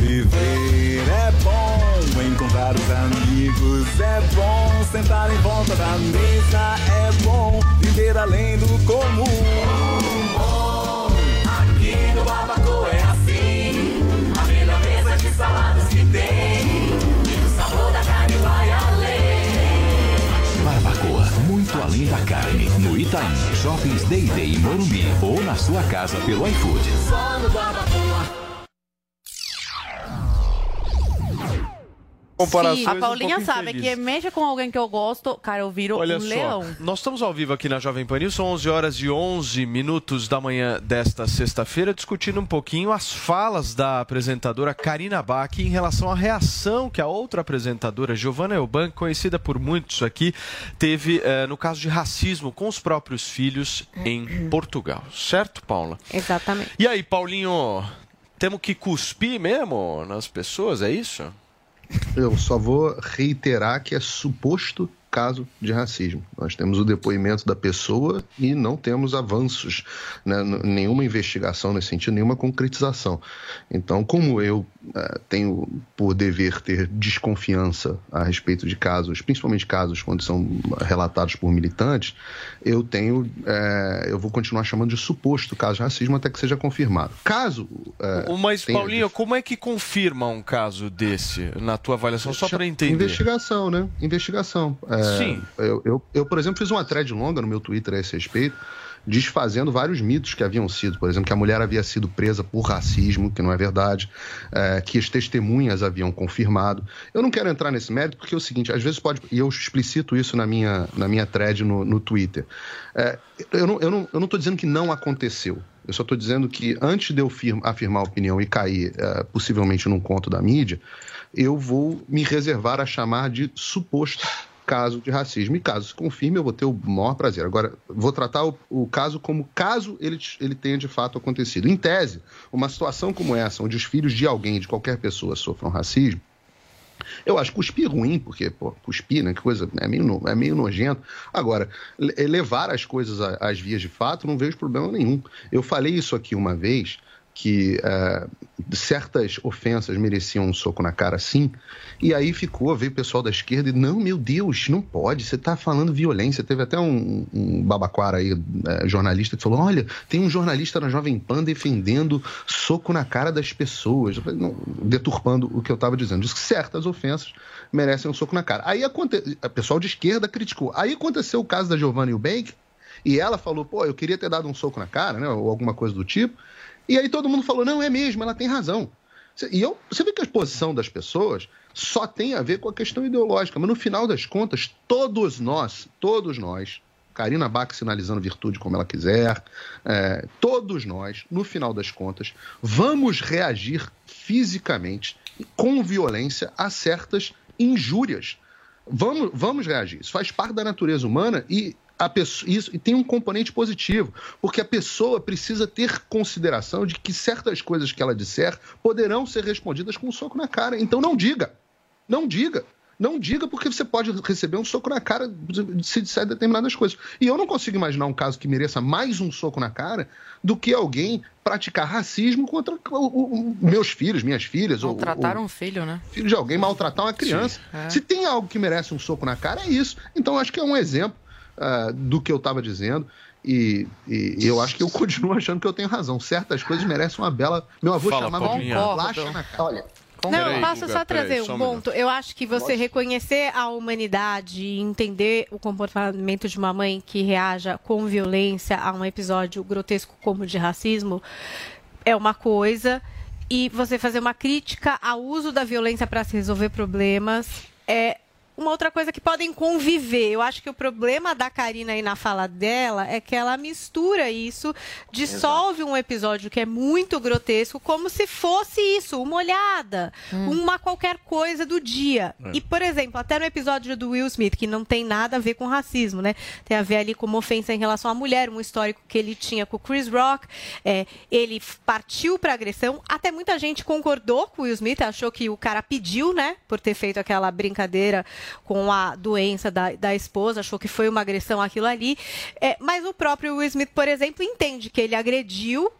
Viver é bom, encontrar os amigos é bom, sentar em volta da mesa é bom, viver além do comum. Aqui no Barbacoa é assim, a melhor mesa de saladas que tem, e o sabor da carne vai além. Barbacoa, muito além da carne. No Itaim, Shoppings Day Day em Morumbi ou na sua casa pelo iFood. Comparações a um Paulinha pouco sabe que mexa com alguém que eu gosto, cara, eu viro Olha um só, leão. nós estamos ao vivo aqui na Jovem Pan News, são 11 horas e 11 minutos da manhã desta sexta-feira, discutindo um pouquinho as falas da apresentadora Karina Bach em relação à reação que a outra apresentadora, Giovanna Elban, conhecida por muitos aqui, teve eh, no caso de racismo com os próprios filhos em Portugal. Certo, Paula? Exatamente. E aí, Paulinho, temos que cuspir mesmo nas pessoas, é isso? Eu só vou reiterar que é suposto caso de racismo. Nós temos o depoimento da pessoa e não temos avanços, né, nenhuma investigação nesse sentido, nenhuma concretização. Então, como eu eh, tenho por dever ter desconfiança a respeito de casos, principalmente casos quando são relatados por militantes, eu tenho, eh, eu vou continuar chamando de suposto caso de racismo até que seja confirmado. Caso eh, Mas, tenha Paulinho, como é que confirma um caso desse na tua avaliação? Só para entender. Investigação, né? Investigação. É, Sim. Eu, eu, eu, por exemplo, fiz uma thread longa no meu Twitter a esse respeito, desfazendo vários mitos que haviam sido. Por exemplo, que a mulher havia sido presa por racismo, que não é verdade, é, que as testemunhas haviam confirmado. Eu não quero entrar nesse mérito porque é o seguinte, às vezes pode, e eu explicito isso na minha, na minha thread no, no Twitter. É, eu não estou eu não, eu não dizendo que não aconteceu. Eu só estou dizendo que antes de eu firma, afirmar a opinião e cair é, possivelmente num conto da mídia, eu vou me reservar a chamar de suposto caso de racismo. E caso se confirme, eu vou ter o maior prazer. Agora, vou tratar o, o caso como caso ele, ele tenha de fato acontecido. Em tese, uma situação como essa, onde os filhos de alguém, de qualquer pessoa, sofram racismo, eu acho cuspir ruim, porque, pô, cuspir, né? Que coisa, é meio, é meio nojento. Agora, le- levar as coisas às vias de fato, não vejo problema nenhum. Eu falei isso aqui uma vez, que eh, certas ofensas mereciam um soco na cara, sim. E aí ficou, veio o pessoal da esquerda e, não, meu Deus, não pode, você está falando violência. Teve até um, um babaquara aí, eh, jornalista, que falou: olha, tem um jornalista na Jovem Pan defendendo soco na cara das pessoas, não, deturpando o que eu estava dizendo. Diz que certas ofensas merecem um soco na cara. Aí aconte... o pessoal de esquerda criticou. Aí aconteceu o caso da Giovanna Eubank, e ela falou, pô, eu queria ter dado um soco na cara, né? Ou alguma coisa do tipo. E aí todo mundo falou, não, é mesmo, ela tem razão. E eu, você vê que a posição das pessoas só tem a ver com a questão ideológica, mas no final das contas, todos nós, todos nós, Karina Bach sinalizando virtude como ela quiser, é, todos nós, no final das contas, vamos reagir fisicamente, com violência, a certas injúrias. Vamos, vamos reagir. Isso faz parte da natureza humana e a pessoa, isso, e tem um componente positivo, porque a pessoa precisa ter consideração de que certas coisas que ela disser poderão ser respondidas com um soco na cara. Então não diga. Não diga. Não diga porque você pode receber um soco na cara se disser determinadas coisas. E eu não consigo imaginar um caso que mereça mais um soco na cara do que alguém praticar racismo contra o- o- meus filhos, minhas filhas. ou- Maltratar ou- um filho, né? filho de alguém maltratar uma criança. Sim, é. Se tem algo que merece um soco na cara, é isso. Então, acho que é um exemplo ah, do que eu estava dizendo. E, e- eu acho que eu [LAUGHS] continuo achando que eu tenho razão. Certas coisas merecem uma bela. Meu avô Fala, chamava de bolacha na cara. Olha, Não, Peraí, posso Guga, só peraí, trazer só um um ponto. Eu acho que você reconhecer a humanidade e entender o comportamento de uma mãe que reaja com violência a um episódio grotesco como o de racismo é uma coisa. E você fazer uma crítica ao uso da violência para se resolver problemas é uma outra coisa que podem conviver. Eu acho que o problema da Karina aí na fala dela é que ela mistura isso, dissolve um episódio que é muito grotesco, como se fosse isso, uma olhada, uma qualquer coisa do dia. É. E, por exemplo, até no episódio do Will Smith, que não tem nada a ver com racismo, né? Tem a ver ali com uma ofensa em relação à mulher, um histórico que ele tinha com o Chris Rock. É, ele partiu para agressão. Até muita gente concordou com o Will Smith, achou que o cara pediu, né? Por ter feito aquela brincadeira com a doença da, da esposa, achou que foi uma agressão aquilo ali. É, mas o próprio Will Smith, por exemplo, entende que ele agrediu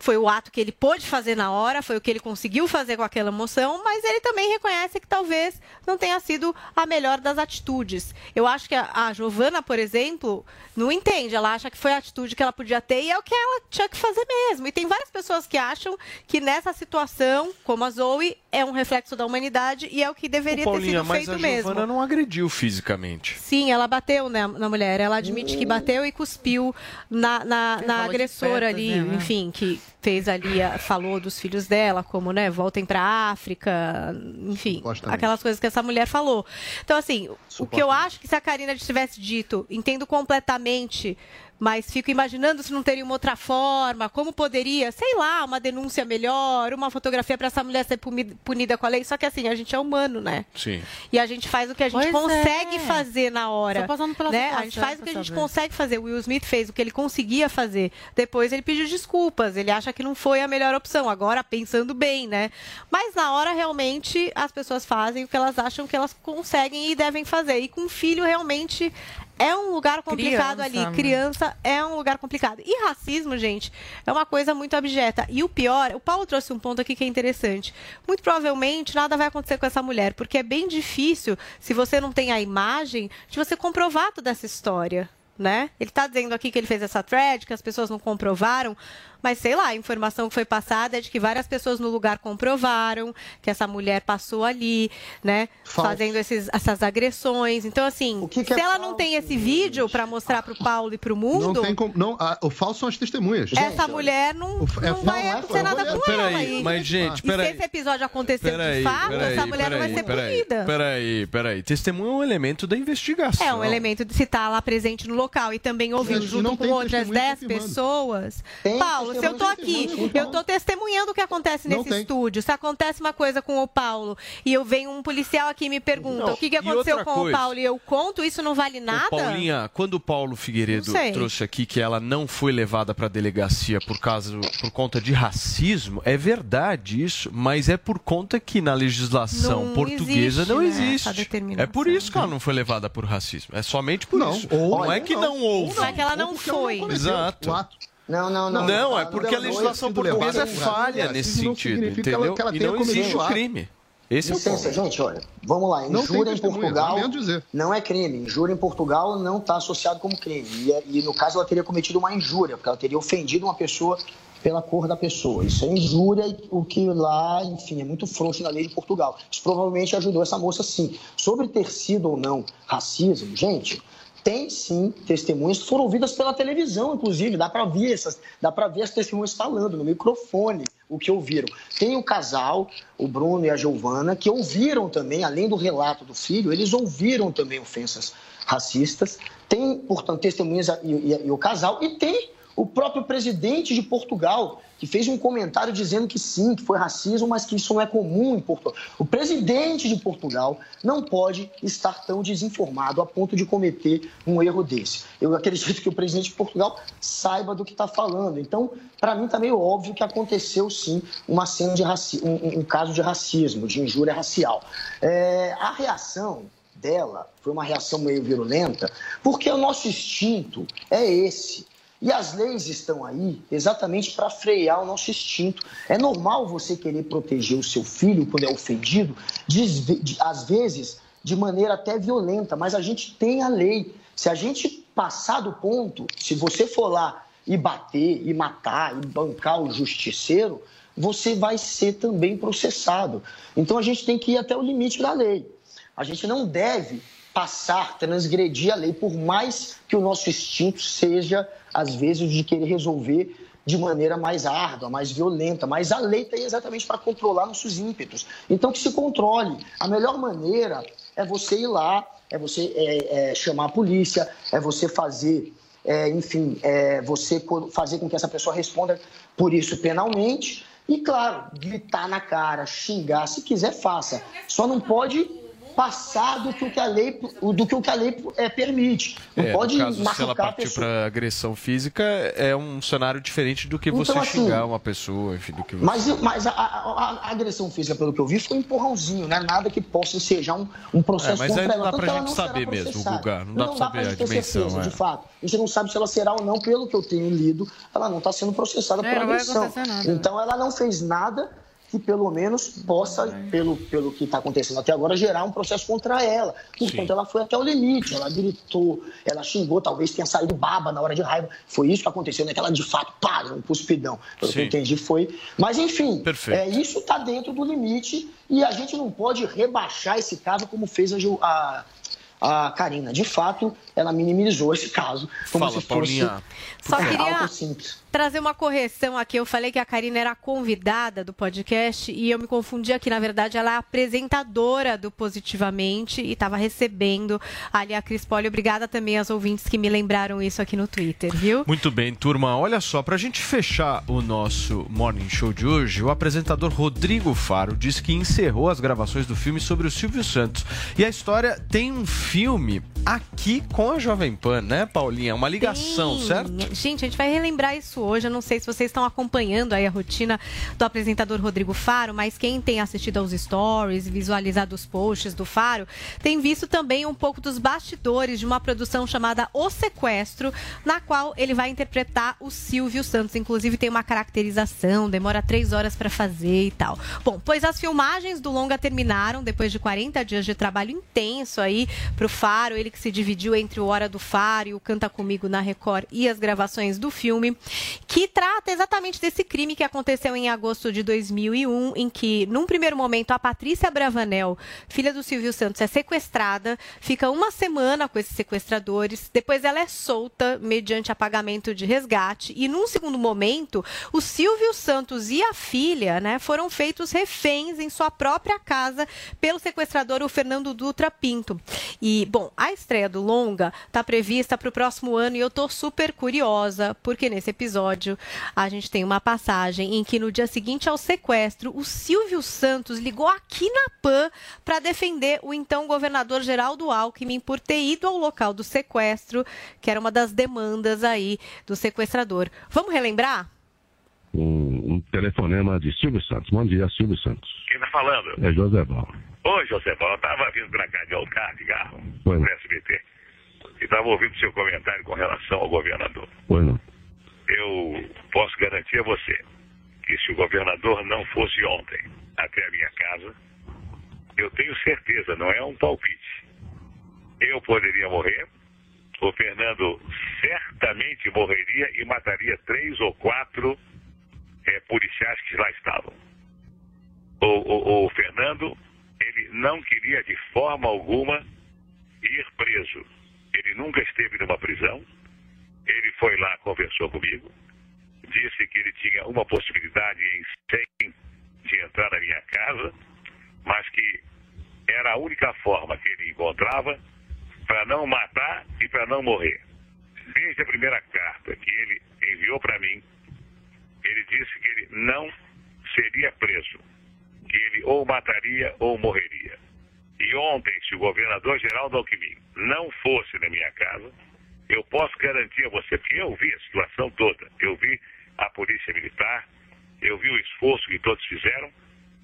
foi o ato que ele pôde fazer na hora, foi o que ele conseguiu fazer com aquela emoção, mas ele também reconhece que talvez não tenha sido a melhor das atitudes. Eu acho que a, a Giovana, por exemplo, não entende. Ela acha que foi a atitude que ela podia ter e é o que ela tinha que fazer mesmo. E tem várias pessoas que acham que nessa situação, como a Zoe, é um reflexo da humanidade e é o que deveria Ô, ter Paulinha, sido mas feito a mesmo. Giovana não agrediu fisicamente. Sim, ela bateu na, na mulher. Ela admite que bateu e cuspiu na, na, na agressora ali, né? enfim, que fez ali, a- falou dos filhos dela, como, né, voltem pra África, enfim, aquelas coisas que essa mulher falou. Então, assim, o que eu acho que se a Karina tivesse dito, entendo completamente, mas fico imaginando se não teria uma outra forma, como poderia, sei lá, uma denúncia melhor, uma fotografia pra essa mulher ser punida com a lei. Só que assim, a gente é humano, né? Sim. E a gente faz o que a gente Pois consegue é. fazer na hora. Só passando pela né? A gente faz o que a gente saber. consegue fazer. O Will Smith fez o que ele conseguia fazer. Depois ele pediu desculpas. Ele acha que não foi a melhor opção. Agora, pensando bem, né? Mas na hora, realmente, as pessoas fazem o que elas acham que elas conseguem e devem fazer. E com filho, realmente. É um lugar complicado Criança, ali. né? Criança é um lugar complicado. E racismo, gente, é uma coisa muito abjeta. E o pior, o Paulo trouxe um ponto aqui que é interessante. Muito provavelmente nada vai acontecer com essa mulher, porque é bem difícil, se você não tem a imagem, de você comprovar toda essa história. Né? Ele está dizendo aqui que ele fez essa thread, que as pessoas não comprovaram, mas sei lá, a informação que foi passada é de que várias pessoas no lugar comprovaram que essa mulher passou ali, né? Falso. Fazendo esses, essas agressões. Então, assim, que se é ela não tem esse vídeo para mostrar pro Paulo e pro mundo, Não tem como. Não, a- o falso são as testemunhas. essa mulher não, é não vai falso, acontecer é nada falso. com ela. Peraí, E, mas, gente, e se peraí. esse episódio aconteceu de fato, essa mulher não vai ser peraí, punida. Peraí, peraí. Testemunho é um elemento da investigação. É um elemento de se estar lá presente no local e também ouviu Mas junto com outras testemunha 10 confirmando. pessoas. Tem Paulo, se eu tô testemunha, aqui, eu tô testemunhando o que acontece Não nesse tem. estúdio. Se acontece uma coisa com o Paulo e eu venho um policial aqui e me pergunta Não, o que, que aconteceu com coisa? o Paulo e eu conto, isso não vale nada? Ô, Paulinha, quando o Paulo Figueiredo Não trouxe aqui que ela não foi levada para delegacia por causa por conta de racismo, é verdade isso, mas é por conta que na legislação Não portuguesa existe, não né, existe. é por isso que ela não foi levada por racismo. É somente por Não, isso. ou- não é que não, houve. Não é que ela não foi. Exato. Não, não, não. Não, é porque a legislação portuguesa é falha nesse sentido, entendeu? que ela E tenha não cometido existe o crime. Esse é o ponto. gente, olha, vamos lá. Injúria em Portugal não é crime. Injúria em Portugal não está associado como crime. E, é- e, no caso ela teria cometido uma injúria, porque ela teria ofendido uma pessoa pela cor da pessoa. Isso é injúria, e o que lá, enfim, é muito frouxo na lei de Portugal. Isso provavelmente ajudou essa moça sim. Sobre ter sido ou não racismo, gente, tem sim testemunhas que foram ouvidas pela televisão, inclusive, dá para ver essas, dá para ver as testemunhas falando no microfone. o que ouviram. Tem o casal, o Bruno e a Giovana, que ouviram também, além do relato do filho, eles ouviram também ofensas racistas. Tem, portanto, testemunhas e, e- e o casal, e tem o próprio presidente de Portugal, que fez um comentário dizendo que sim, que foi racismo, mas que isso não é comum em Portugal. O presidente de Portugal não pode estar tão desinformado a ponto de cometer um erro desse. Eu acredito que o presidente de Portugal saiba do que está falando. Então, para mim, está meio óbvio que aconteceu sim uma cena de raci... um, um- um caso de racismo, de injúria racial. É, a reação dela foi uma reação meio virulenta, porque o nosso instinto é esse. E as leis estão aí exatamente para frear o nosso instinto. É normal você querer proteger o seu filho quando é ofendido, de- às vezes de maneira até violenta, mas a gente tem a lei. Se a gente passar do ponto, se você for lá e bater, e matar, e bancar o justiceiro, você vai ser também processado. Então a gente tem que ir até o limite da lei. A gente não deve passar, transgredir a lei, por mais que o nosso instinto seja, às vezes, de querer resolver de maneira mais árdua, mais violenta. Mas a lei está aí exatamente para controlar nossos ímpetos. Então, que se controle. A melhor maneira é você ir lá, é você é, é, chamar a polícia, é você fazer, é, enfim, é, você fazer com que essa pessoa responda por isso penalmente. E, claro, gritar na cara, xingar, se quiser, faça. Só não pode passar do que o que a lei, do que o que a lei é, permite. Não É, pode no caso, se ela machucar a partir pessoa. para agressão física, é um cenário diferente do que Então, você assim, xingar uma pessoa, enfim, do que você... Mas, mas a, a- a- a agressão física, pelo que eu vi, foi um empurrãozinho, né? Nada que possa ensejar um, um processo É, mas contra aí não ela. dá que ela gente saber mesmo. Guga, não dá pra saber pra a dimensão, certeza, é. de fato. A gente não sabe se ela será ou não, pelo que eu tenho lido, ela não está sendo processada É, por não vai agressão. né? Então ela não fez nada que pelo menos possa, pelo, pelo que está acontecendo até agora, gerar um processo contra ela. Portanto, ela foi até o limite, ela gritou, ela xingou, talvez tenha saído baba na hora de raiva. Foi isso que aconteceu, né? Que ela de fato, pá, um cuspidão. Pelo que eu Sim. entendi, foi. Mas enfim, Perfeito. é, isso está dentro do limite e a gente não pode rebaixar esse caso como fez a, a, a Karina. De fato, ela minimizou esse caso como Fala, se fosse Paulinha. Só é, queria- algo simples. trazer uma correção aqui. Eu falei que a Karina era a convidada do podcast e eu me confundi aqui. Na verdade, ela é a apresentadora do Positivamente e estava recebendo ali a Cris Poli. Obrigada também aos ouvintes que me lembraram isso aqui no Twitter, viu? Muito bem, turma. Olha só, pra gente fechar o nosso Morning Show de hoje, o apresentador Rodrigo Faro disse que encerrou as gravações do filme sobre o Silvio Santos. E a história tem um filme aqui com a Jovem Pan, né, Paulinha? Uma ligação, Sim. certo? Gente, a gente vai relembrar isso hoje. Eu não sei se vocês estão acompanhando aí a rotina do apresentador Rodrigo Faro, mas quem tem assistido aos stories, visualizado os posts do Faro, tem visto também um pouco dos bastidores de uma produção chamada O Sequestro, na qual ele vai interpretar o Silvio Santos. Inclusive tem uma caracterização, demora três horas para fazer e tal. Bom, pois as filmagens do longa terminaram depois de 40 dias de trabalho intenso aí pro Faro, ele que se dividiu entre o Hora do Faro e o Canta Comigo na Record e as gravações do filme, que trata exatamente desse crime que aconteceu em agosto de 2001, em que, num primeiro momento, a Patrícia Bravanel, filha do Silvio Santos, é sequestrada, fica uma semana com esses sequestradores, depois ela é solta mediante apagamento de resgate, e num segundo momento, o Silvio Santos e a filha né, foram feitos reféns em sua própria casa pelo sequestrador, o Fernando Dutra Pinto. E, bom, a estreia do Longa está prevista para o próximo ano e eu tô super curiosa, porque nesse episódio a gente tem uma passagem em que no dia seguinte ao sequestro, o Silvio Santos ligou aqui na PAN para defender o então governador Geraldo Alckmin por ter ido ao local do sequestro, que era uma das demandas aí do sequestrador. Vamos relembrar? um, um telefonema de Silvio Santos. Bom dia, Silvio Santos. Quem tá falando? É José Val. Oi, José Paulo. Eu tava vindo pra cá de autocarro, de carro, Oi. pro SBT. E tava ouvindo seu comentário com relação ao governador. Não. Eu posso garantir a você que se o governador não fosse ontem até a minha casa, eu tenho certeza, não é um palpite. Eu poderia morrer, o Fernando certamente morreria e mataria três ou quatro eh, policiais que lá estavam. O, o- o Fernando, ele não queria de forma alguma ir preso. Ele nunca esteve numa prisão. Ele foi lá, conversou comigo, disse que ele tinha uma possibilidade em 100 de entrar na minha casa, mas que era a única forma que ele encontrava para não matar e para não morrer. Desde a primeira carta que ele enviou para mim, ele disse que ele não seria preso, que ele ou mataria ou morreria. E ontem, se o governador Geraldo Alckmin não fosse na minha casa, eu posso garantir a você, porque eu vi a situação toda, eu vi a polícia militar, eu vi o esforço que todos fizeram,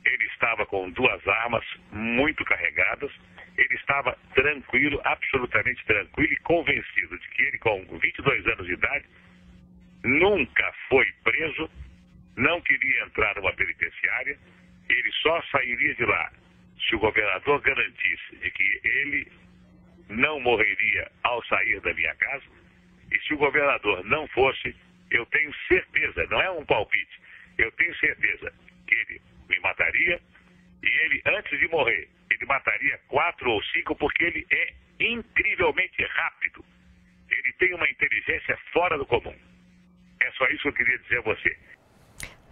ele estava com duas armas muito carregadas, ele estava tranquilo, absolutamente tranquilo e convencido de que ele, com 22 anos de idade, nunca foi preso, não queria entrar numa penitenciária, ele só sairia de lá se o governador garantisse de que ele não morreria ao sair da minha casa, e se o governador não fosse, eu tenho certeza, não é um palpite, eu tenho certeza que ele me mataria e ele, antes de morrer, ele mataria quatro ou cinco porque ele é incrivelmente rápido. Ele tem uma inteligência fora do comum. É só isso que eu queria dizer a você.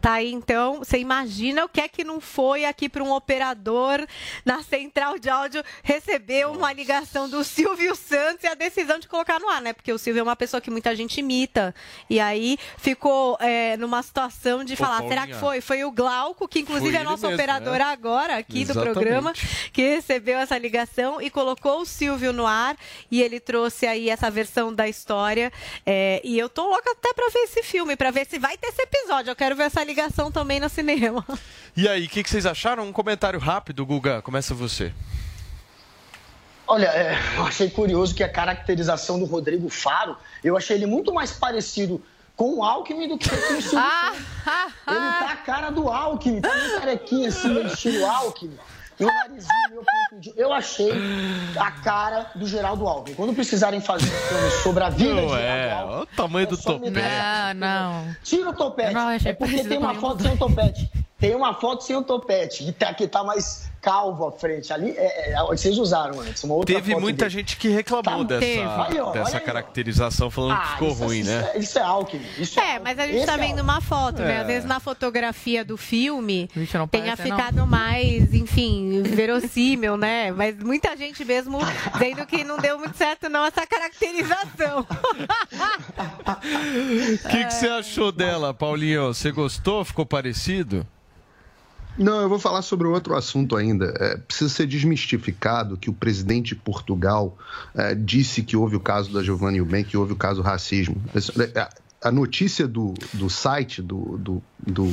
Tá aí, então, você imagina o que é que não foi aqui para um operador na central de áudio receber uma ligação do Silvio Santos e a decisão de colocar no ar, né? Porque o Silvio é uma pessoa que muita gente imita. E aí ficou é, numa situação de falar: Paulinha. será que foi? Foi o Glauco, que inclusive é nosso mesmo, operador é. agora aqui Exatamente. do programa, que recebeu essa ligação e colocou o Silvio no ar. E ele trouxe aí essa versão da história. É, e eu tô louca até pra ver esse filme, pra ver se vai ter esse episódio. Eu quero ver essa ligação também no cinema. E aí, o que, que vocês acharam? Um comentário rápido, Guga. Começa você. Olha, é, [LAUGHS] eu achei curioso que a caracterização do Rodrigo Faro, eu achei ele muito mais parecido com o Alckmin do que com o Silvio. [LAUGHS] Ele tá a cara do Alckmin, tá meio carequinha assim, meio estilo Alckmin. E o narizinho. Eu achei a cara do Geraldo Alckmin. Quando precisarem fazer um filme sobre a vida de Não Geraldo é, Alckmin, olha o tamanho do topete. Não, não. Tira o topete. Não é porque tem uma foto sem o topete. Tem uma foto sem o topete. E tá, que tá mais calvo à frente. Ali, é, é, vocês usaram antes. Uma outra Teve foto muita dele. gente que reclamou Tá, teve. dessa, Aí, ó, dessa caracterização, falando que Ah, ficou isso, ruim, isso né? É, isso é Alckmin. Isso É, mas a gente Esse tá é vendo uma foto, né? É. Às vezes na fotografia do filme tenha parece, não. ficado mais, enfim, verossímil, né? Mas muita gente mesmo dizendo que não deu muito certo não essa caracterização. O [LAUGHS] que, que você achou dela, Paulinho? Você gostou? Ficou parecido? Não, eu vou falar sobre outro assunto ainda. É, precisa ser desmistificado que o presidente de Portugal é, disse que houve o caso da Giovanni Eubank, que houve o caso racismo. A notícia do, do site, do, do, do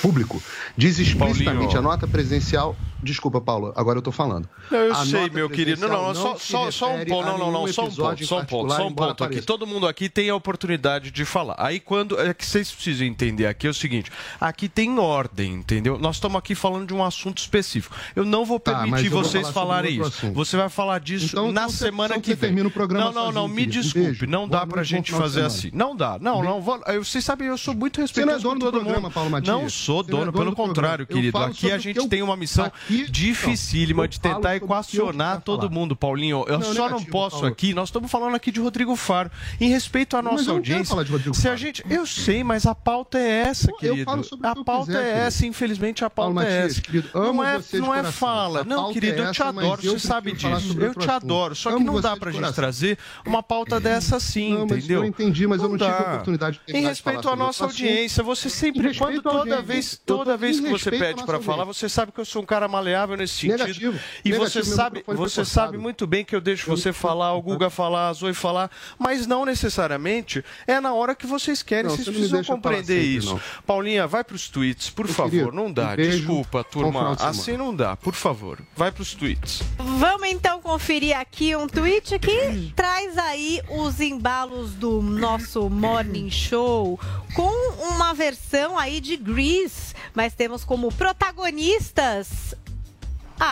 público, diz explicitamente Paulinho. a nota presidencial. Desculpa, Paulo, agora eu tô falando. Não, eu A sei, meu querido. Não, não, presidencial só, só, só um ponto. Não, não, não, só um ponto, só um ponto, só um ponto aqui. Todo mundo aqui tem a oportunidade de falar. Aí quando. É que vocês precisam entender aqui é o seguinte: aqui tem ordem, entendeu? Nós estamos aqui falando de um assunto específico. Eu não vou Tá, permitir vou vocês falar falarem isso. assunto. Você vai falar disso Então, na então semana então que vem. termina o programa não, não, não, me desculpe. Não dá pra gente fazer assim. Não dá. Não, não. Vou- eu- Vocês sabem, eu sou muito Você não é respeitoso dono do todo programa, mundo. Paulo Matias. Não sou Você não é dono, dono pelo programa. contrário, Eu querido. Aqui a gente eu- tem uma missão Aqui, dificílima não, de eu tentar eu equacionar todo mundo, Paulinho. Eu Não, só não negativo, posso Paulo. aqui. Nós estamos falando aqui de Rodrigo Faro. Em respeito à Mas nossa eu não quero audiência. falar de Rodrigo se a Faro. gente, eu sei, mas a pauta é essa, Eu querido. falo sobre a que eu pauta quiser, é querido. essa, infelizmente a pauta Paulo é essa. querido, amo não é, você não é fala. Não, querido, é eu te mas adoro, eu você sabe disso. Eu te adoro. Só que não você dá pra gente trazer uma pauta dessa assim, Não, mas entendeu? eu entendi, mas eu não tive dá. Oportunidade de Em de respeito à nossa assunto. audiência, você sempre, Em quando toda vez, Eu toda vez que você pede pra falar, você sabe que eu sou um cara maleável nesse sentido. Negativo. E Negativo, você sabe, você sabe muito bem que eu deixo você falar, o Guga falar, a Zoe falar, mas não necessariamente é na hora que vocês querem. Não, vocês precisam compreender sempre, isso. não. Paulinha, vai pros tweets, por Meu favor. querido, não dá. um Desculpa, turma. Assim não dá. Por favor, vai pros tweets. Vamos então conferir aqui um tweet que traz aí os embalos do nosso Morning Show com uma versão aí de Grease, mas temos como protagonistas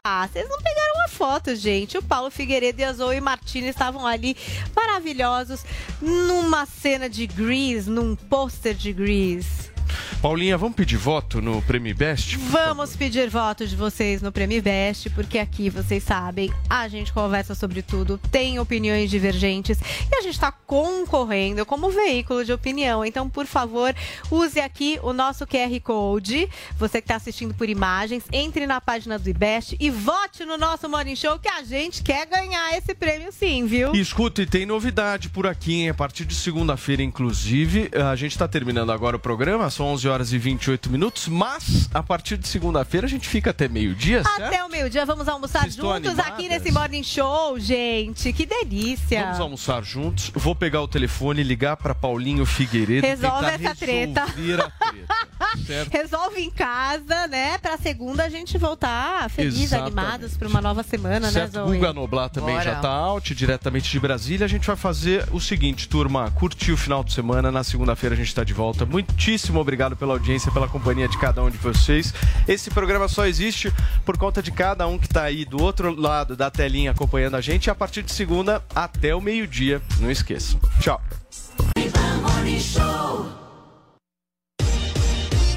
ah, vocês não pegaram a foto, gente. O Paulo Figueiredo e a Zoe Martins estavam ali maravilhosos numa cena de Grease, num pôster de Grease. Paulinha, vamos pedir voto no Prêmio Best? Vamos pedir votos de vocês no Prêmio Best, porque aqui vocês sabem, a gente conversa sobre tudo, tem opiniões divergentes e a gente está concorrendo como veículo de opinião. Então, por favor, use aqui o nosso QR Code. Você que está assistindo por imagens, entre na página do IBEST e vote no nosso Morning Show que a gente quer ganhar esse prêmio sim, viu? E escuta, e tem novidade por aqui, hein? A partir de segunda-feira, inclusive, a gente está terminando agora o programa, são 11 horas e 28 minutos, mas a partir de segunda-feira a gente fica até meio-dia, certo? Até o meio-dia, vamos almoçar Vocês juntos aqui nesse Morning Show, gente. Que delícia. Vamos almoçar juntos. Vou pegar o telefone e ligar para Paulinho Figueiredo. Resolve essa treta. treta? [LAUGHS] Resolve em casa, né? Pra segunda a gente voltar felizes, Exatamente. animados pra uma nova semana, Certo, né, Zoe? Guga Noblar também Bora. já tá out, diretamente de Brasília. A gente vai fazer o seguinte, turma, curtir o final de semana. Na segunda-feira a gente tá de volta. Muitíssimo obrigado pela audiência, pela companhia de cada um de vocês. Esse programa só existe por conta de cada um que tá aí do outro lado da telinha acompanhando a gente. A partir de segunda até o meio-dia. Não esqueçam. Tchau.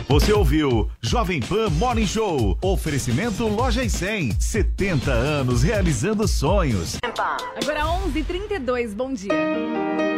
Você ouviu Jovem Pan Morning Show. Oferecimento Loja e 100. 70 anos realizando sonhos. Agora 11h32, bom dia.